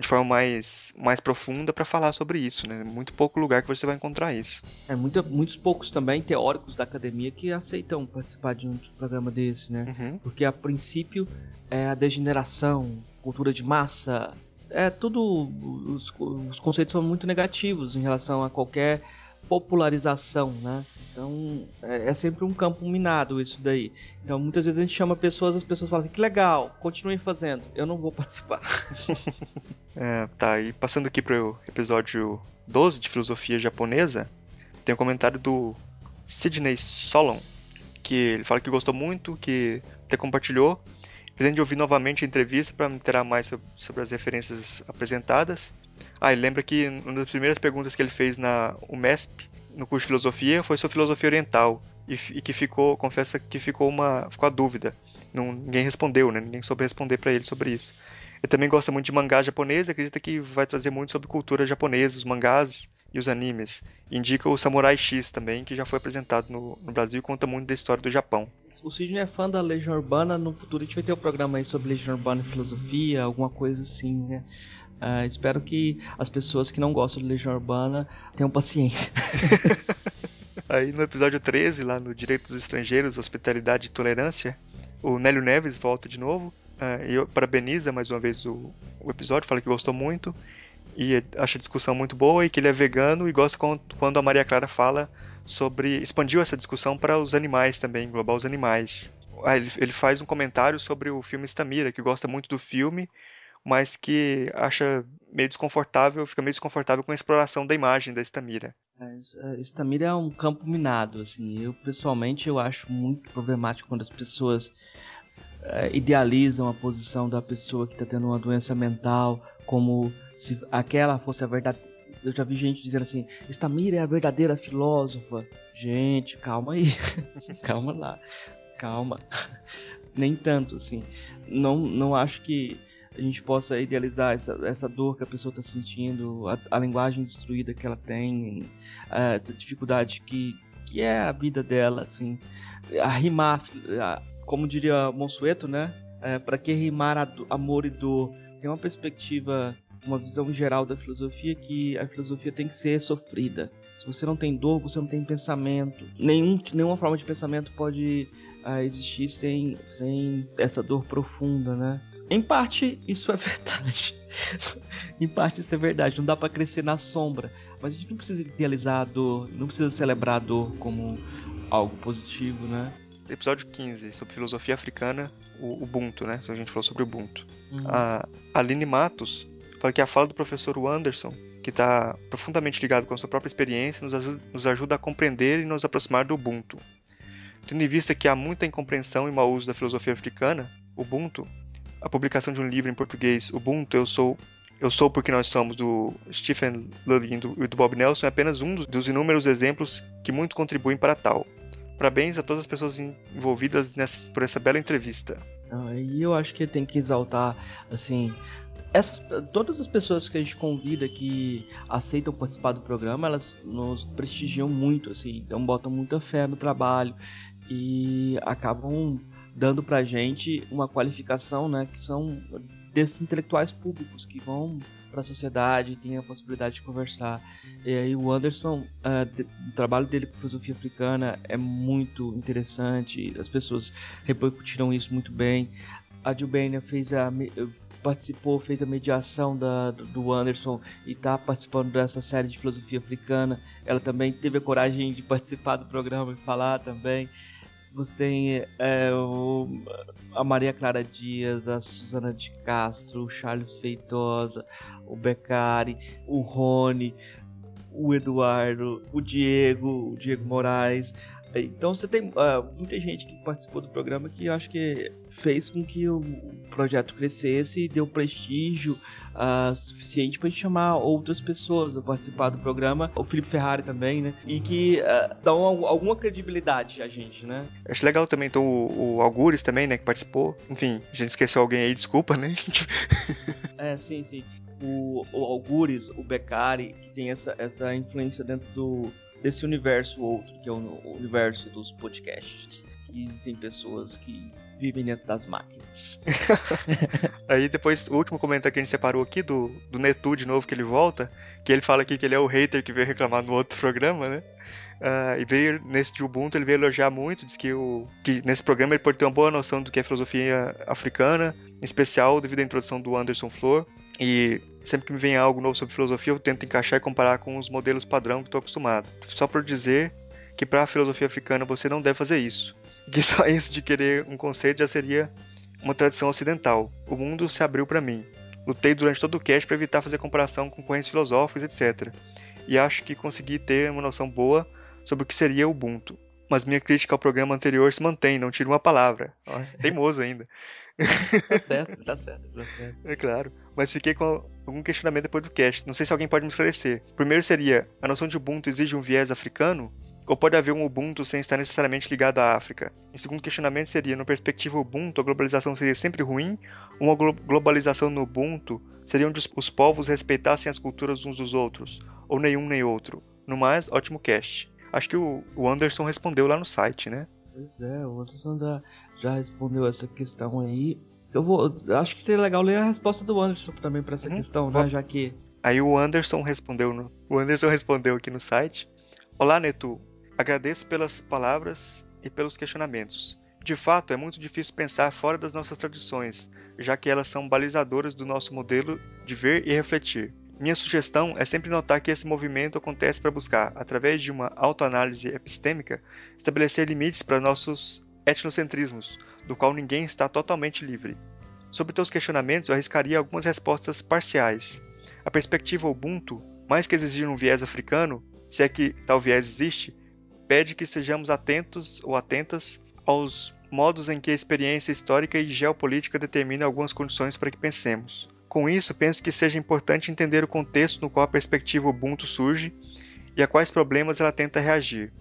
de forma mais, mais profunda para falar sobre isso, né? Muito pouco lugar que você vai encontrar isso. É muito, muitos poucos também teóricos da academia que aceitam participar de um programa desse, né? Uhum. Porque a princípio é a degeneração, cultura de massa, é tudo os, os conceitos são muito negativos em relação a qualquer popularização, né? Então é, é, sempre um campo minado isso daí. Então muitas vezes a gente chama pessoas, as pessoas falam assim, que legal, continue fazendo. Eu não vou participar. é, tá, e passando aqui para o episódio 12 de filosofia japonesa, tem um comentário do Sidney Solon, que ele fala que gostou muito, que até compartilhou. Pretende ouvir novamente a entrevista para me interar mais sobre, sobre as referências apresentadas. Ah, ele lembra que uma das primeiras perguntas que ele fez na UMESP, no curso de filosofia, foi sobre filosofia oriental. E, e que ficou, confessa que ficou uma ficou a dúvida. Não, ninguém respondeu, né? Ninguém soube responder para ele sobre isso. Ele também gosta muito de mangá japonês, acredita que vai trazer muito sobre cultura japonesa, os mangás e os animes. Indica o Samurai X também, que já foi apresentado no, no Brasil e conta muito da história do Japão. O Sidney é fã da Legião Urbana, no futuro a gente vai ter um programa aí sobre Legião Urbana e filosofia, alguma coisa assim, né? Uh, espero que as pessoas que não gostam de Legião Urbana tenham paciência. Aí no episódio 13, lá no Direitos dos Estrangeiros, Hospitalidade e Tolerância, o Nélio Neves volta de novo uh, e parabeniza mais uma vez o, o, episódio, fala que gostou muito e acha a discussão muito boa e que ele é vegano e gosta quando a Maria Clara fala sobre. expandiu essa discussão para os animais também, englobar os animais. Ah, ele, faz um comentário sobre o filme Stamira, que gosta muito do filme, mas que acha meio desconfortável, fica meio desconfortável com a exploração da imagem da Estamira. É, Estamira é um campo minado, assim. Eu pessoalmente eu acho muito problemático quando as pessoas é, idealizam a posição da pessoa que está tendo uma doença mental como se aquela fosse a verdade. Eu já vi gente dizendo assim: Estamira é a verdadeira filósofa. Gente, calma aí, calma lá, calma. Nem tanto, assim. Não, não acho que a gente possa idealizar essa, essa dor que a pessoa está sentindo, a, a, linguagem destruída que ela tem, essa dificuldade que, que é a vida dela, assim, a rimar, a, como diria Monsueto, né? É, para que rimar a, amor e dor? Tem uma perspectiva, uma visão geral da filosofia que a filosofia tem que ser sofrida. Se você não tem dor, você não tem pensamento. Nenhum, nenhuma forma de pensamento pode uh, existir sem, sem essa dor profunda, né? Em parte, isso é verdade. em parte, isso é verdade. Não dá para crescer na sombra. Mas a gente não precisa idealizar a dor, não precisa celebrar a dor como algo positivo, né? Episódio 15, sobre filosofia africana, o Ubuntu, né? A gente falou sobre o Ubuntu. Uhum. A Aline Matos fala que a fala do professor Anderson, que está profundamente ligado com a sua própria experiência, nos ajuda, nos ajuda a compreender e nos aproximar do Ubuntu. Tendo em vista que há muita incompreensão e mau uso da filosofia africana, Ubuntu, a publicação de um livro em português, Ubuntu, Eu Sou eu Sou Porque Nós Somos, do Stephen Lully e do Bob Nelson, é apenas um dos inúmeros exemplos que muito contribuem para tal. Parabéns a todas as pessoas envolvidas nessa, por essa bela entrevista. E eu acho que tem que exaltar, assim, essas, todas as pessoas que a gente convida que aceitam participar do programa, elas nos prestigiam muito, assim, então botam muita fé no trabalho e acabam dando pra gente uma qualificação, né, que são desses intelectuais públicos que vão para a sociedade têm a possibilidade de conversar. E aí o Anderson, uh, de, o trabalho dele com filosofia africana é muito interessante, as pessoas repercutiram isso muito bem. A Gilbania fez a participou, fez a mediação da, do Anderson e está participando dessa série de filosofia africana. Ela também teve a coragem de participar do programa e falar também. Você tem é, o, a Maria Clara Dias, a Susana de Castro, o Charles Feitosa, o Beccari, o Rony, o Eduardo, o Diego, o Diego Moraes. Então você tem uh, muita gente que participou do programa que eu acho que fez com que o projeto crescesse e deu prestígio uh, suficiente para chamar outras pessoas a participar do programa, o Felipe Ferrari também, né? E que uh, dão alguma credibilidade a gente, né? Acho legal também então, o, o Algures também, né, que participou. Enfim, a gente esqueceu alguém aí, desculpa, né? é, sim, sim. O, o Algures, o Beccari, que tem essa, essa influência dentro do, desse universo outro, que é o universo dos podcasts. Existem pessoas que vivem dentro das máquinas. Aí depois, o último comentário que a gente separou aqui do, do Netu de novo, que ele volta, que ele fala aqui que ele é o hater que veio reclamar no outro programa, né? Uh, e veio nesse de Ubuntu, ele veio elogiar muito, diz que, o, que nesse programa ele pode ter uma boa noção do que é filosofia africana, em especial devido à introdução do Anderson Flor. E sempre que me vem algo novo sobre filosofia, eu tento encaixar e comparar com os modelos padrão que estou acostumado. Só para dizer que para a filosofia africana você não deve fazer isso que só isso de querer um conceito já seria uma tradição ocidental. O mundo se abriu para mim. Lutei durante todo o cast para evitar fazer comparação com correntes filosóficas, etc. E acho que consegui ter uma noção boa sobre o que seria o Ubuntu. Mas minha crítica ao programa anterior se mantém, não tiro uma palavra. Teimoso ainda. tá certo, tá certo, tá certo. É claro. Mas fiquei com algum questionamento depois do cast. Não sei se alguém pode me esclarecer. Primeiro seria, a noção de Ubuntu exige um viés africano? Ou pode haver um Ubuntu sem estar necessariamente ligado à África? Em segundo questionamento seria, no perspectiva Ubuntu, a globalização seria sempre ruim? Uma globalização no Ubuntu seria onde os povos respeitassem as culturas uns dos outros? Ou nenhum nem outro? No mais, ótimo cast. Acho que o Anderson respondeu lá no site, né? Pois é, o Anderson já, já respondeu essa questão aí. Eu vou, acho que seria legal ler a resposta do Anderson também para essa uhum. questão, né? Já que Aí o Anderson respondeu no, o Anderson respondeu aqui no site. Olá, Netu. Agradeço pelas palavras e pelos questionamentos. De fato, é muito difícil pensar fora das nossas tradições, já que elas são balizadoras do nosso modelo de ver e refletir. Minha sugestão é sempre notar que esse movimento acontece para buscar, através de uma autoanálise epistêmica, estabelecer limites para nossos etnocentrismos, do qual ninguém está totalmente livre. Sobre teus questionamentos, eu arriscaria algumas respostas parciais. A perspectiva Ubuntu, mais que exigir um viés africano, se é que tal viés existe, pede que sejamos atentos ou atentas aos modos em que a experiência histórica e geopolítica determinam algumas condições para que pensemos. Com isso, penso que seja importante entender o contexto no qual a perspectiva Ubuntu surge e a quais problemas ela tenta reagir.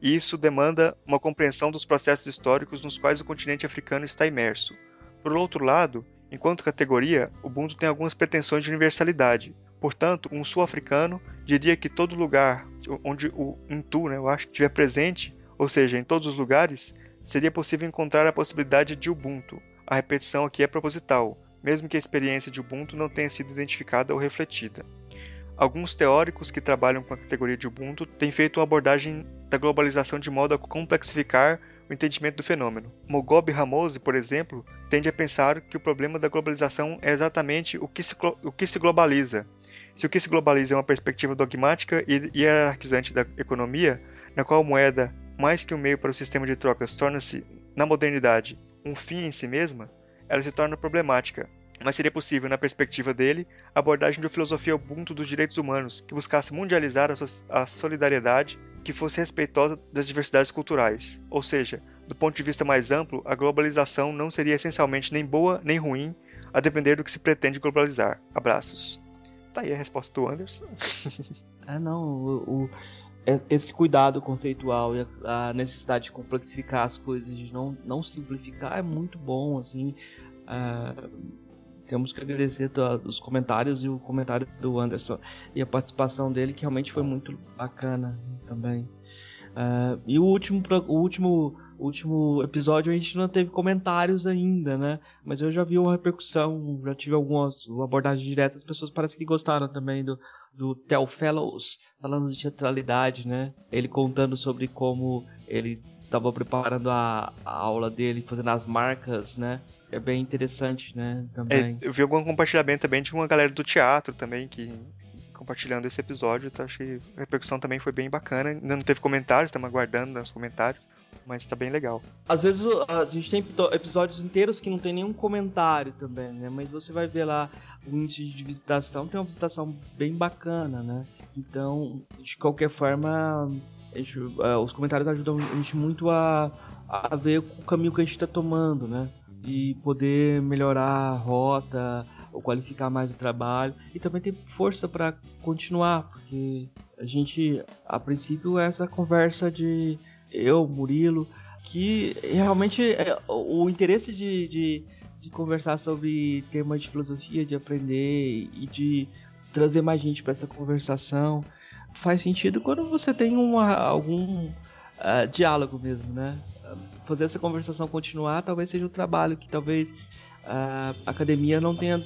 Isso demanda uma compreensão dos processos históricos nos quais o continente africano está imerso. Por outro lado, enquanto categoria, Ubuntu tem algumas pretensões de universalidade. Portanto, um sul-africano diria que todo lugar onde o Intu, né, eu acho, estiver presente, ou seja, em todos os lugares, seria possível encontrar a possibilidade de Ubuntu. A repetição aqui é proposital, mesmo que a experiência de Ubuntu não tenha sido identificada ou refletida. Alguns teóricos que trabalham com a categoria de Ubuntu têm feito uma abordagem da globalização de modo a complexificar o entendimento do fenômeno. Mogobe Ramose, por exemplo, tende a pensar que o problema da globalização é exatamente o que se, o que se globaliza. Se o que se globaliza é uma perspectiva dogmática e hierarquizante da economia, na qual a moeda, mais que um meio para o sistema de trocas, torna-se, na modernidade, um fim em si mesma, ela se torna problemática, mas seria possível, na perspectiva dele, a abordagem de uma filosofia ubuntu dos direitos humanos, que buscasse mundializar a solidariedade, que fosse respeitosa das diversidades culturais. Ou seja, do ponto de vista mais amplo, a globalização não seria essencialmente nem boa nem ruim, a depender do que se pretende globalizar. Abraços. Tá aí a resposta do Anderson. é, não, o, o, é, esse cuidado conceitual e a, necessidade de complexificar as coisas, de não, não simplificar, é muito bom, assim. Uh, temos que agradecer os comentários e o comentário do Anderson e a participação dele, que realmente foi muito bacana também. Uh, e o último, o último, último episódio a gente não teve comentários ainda, né? Mas eu já vi uma repercussão, já tive algumas abordagens diretas, as pessoas parecem que gostaram também do, do Tel Fellows, falando de teatralidade, né? Ele contando sobre como ele estava preparando a, a aula dele, fazendo as marcas, né? é bem interessante, né? Também. É, eu vi algum compartilhamento também de uma galera do teatro também que compartilhando esse episódio, então achei a repercussão também foi bem bacana. Ainda não teve comentários, estamos aguardando nos comentários, mas está bem legal. Às vezes a gente tem episódios inteiros que não tem nenhum comentário também, né? Mas você vai ver lá o índice de visitação, tem uma visitação bem bacana, né? Então, de qualquer forma, gente, uh, os comentários ajudam a gente muito a, a ver o caminho que a gente está tomando, né? de poder melhorar a rota ou qualificar mais o trabalho e também ter força para continuar, porque a gente, a princípio, é essa conversa de eu, Murilo, que realmente é, o interesse de, de, de conversar sobre temas de filosofia, de aprender e de trazer mais gente para essa conversação faz sentido quando você tem uma, algum uh, diálogo mesmo, né? fazer essa conversação continuar talvez seja o trabalho que talvez a academia não tenha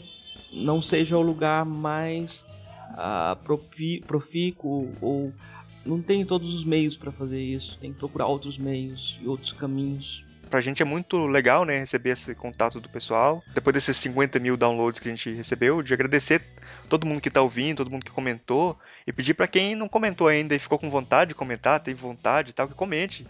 não seja o lugar mais uh, profícuo ou não tem todos os meios para fazer isso tem que procurar outros meios e outros caminhos pra gente é muito legal, né, receber esse contato do pessoal. Depois desses 50 mil downloads que a gente recebeu, de agradecer todo mundo que tá ouvindo, todo mundo que comentou, e pedir para quem não comentou ainda e ficou com vontade de comentar, tem vontade e tal, que comente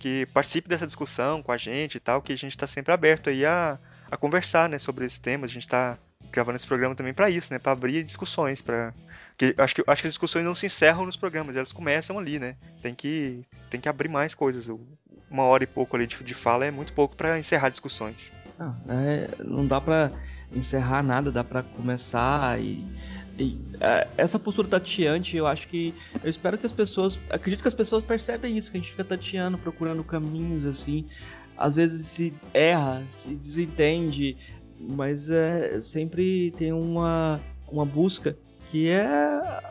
que participe dessa discussão com a gente e tal, que a gente está sempre aberto aí a, a conversar, né, sobre esses temas. A gente está gravando esse programa também para isso, né, para abrir discussões, para que acho que acho que as discussões não se encerram nos programas, elas começam ali, né? Tem que tem que abrir mais coisas. Uma hora e pouco ali de, de fala é muito pouco para encerrar discussões. Não, é, não dá para encerrar nada, dá para começar e é, essa postura tateante, eu acho que. Eu espero que as pessoas. Acredito que as pessoas percebem isso, que a gente fica tateando, procurando caminhos, assim. Às vezes se erra, se desentende, mas é, sempre tem uma, uma busca que é,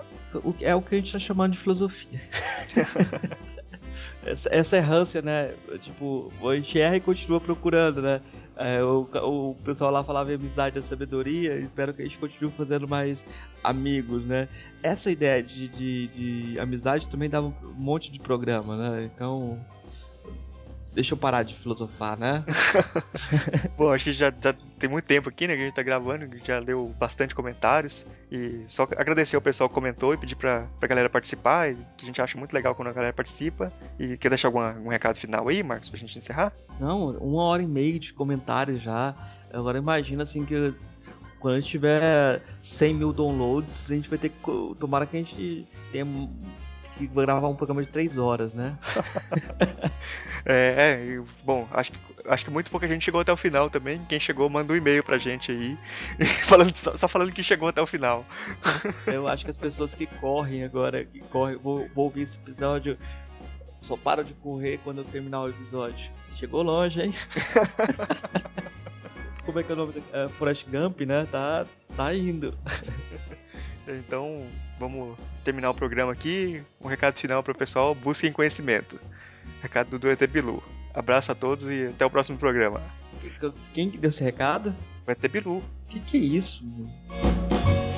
é o que a gente está chamando de filosofia. essa, essa errância, né? Tipo, a gente erra e continua procurando, né? É, o, o pessoal lá falava amizade e sabedoria, espero que a gente continue fazendo mais amigos, né? Essa ideia de, de, de amizade também dava um monte de programa, né? Então, deixa eu parar de filosofar, né? Bom, acho que já, já, tem muito tempo aqui, né, que a gente tá gravando, já leu bastante comentários. E só agradecer ao pessoal que comentou e pedir pra, pra galera participar, que a gente acha muito legal quando a galera participa. E quer deixar algum, algum recado final aí, Marcos, pra gente encerrar? Não, uma hora e meia de comentários já. Agora imagina assim que quando a gente tiver 100 mil downloads, a gente vai ter que. Tomara que a gente tenha que gravar um programa de 3 horas, né? é, é, bom, acho que, acho que muito pouca gente chegou até o final também. Quem chegou, manda um e-mail pra gente aí, falando, só, só, falando que chegou até o final. Eu acho que as pessoas que correm agora, que correm, vou, vou ouvir esse episódio, só param de correr quando eu terminar o episódio. Chegou longe, hein? Como é que é o nome? É, Forrest Gump, né? Tá, tá indo. Então, vamos terminar o programa aqui. Um recado final para o pessoal: busquem conhecimento. Recado do ET Bilu. Abraço a todos e até o próximo programa. Quem que deu esse recado? O ET Bilu. Que que é isso? Mano?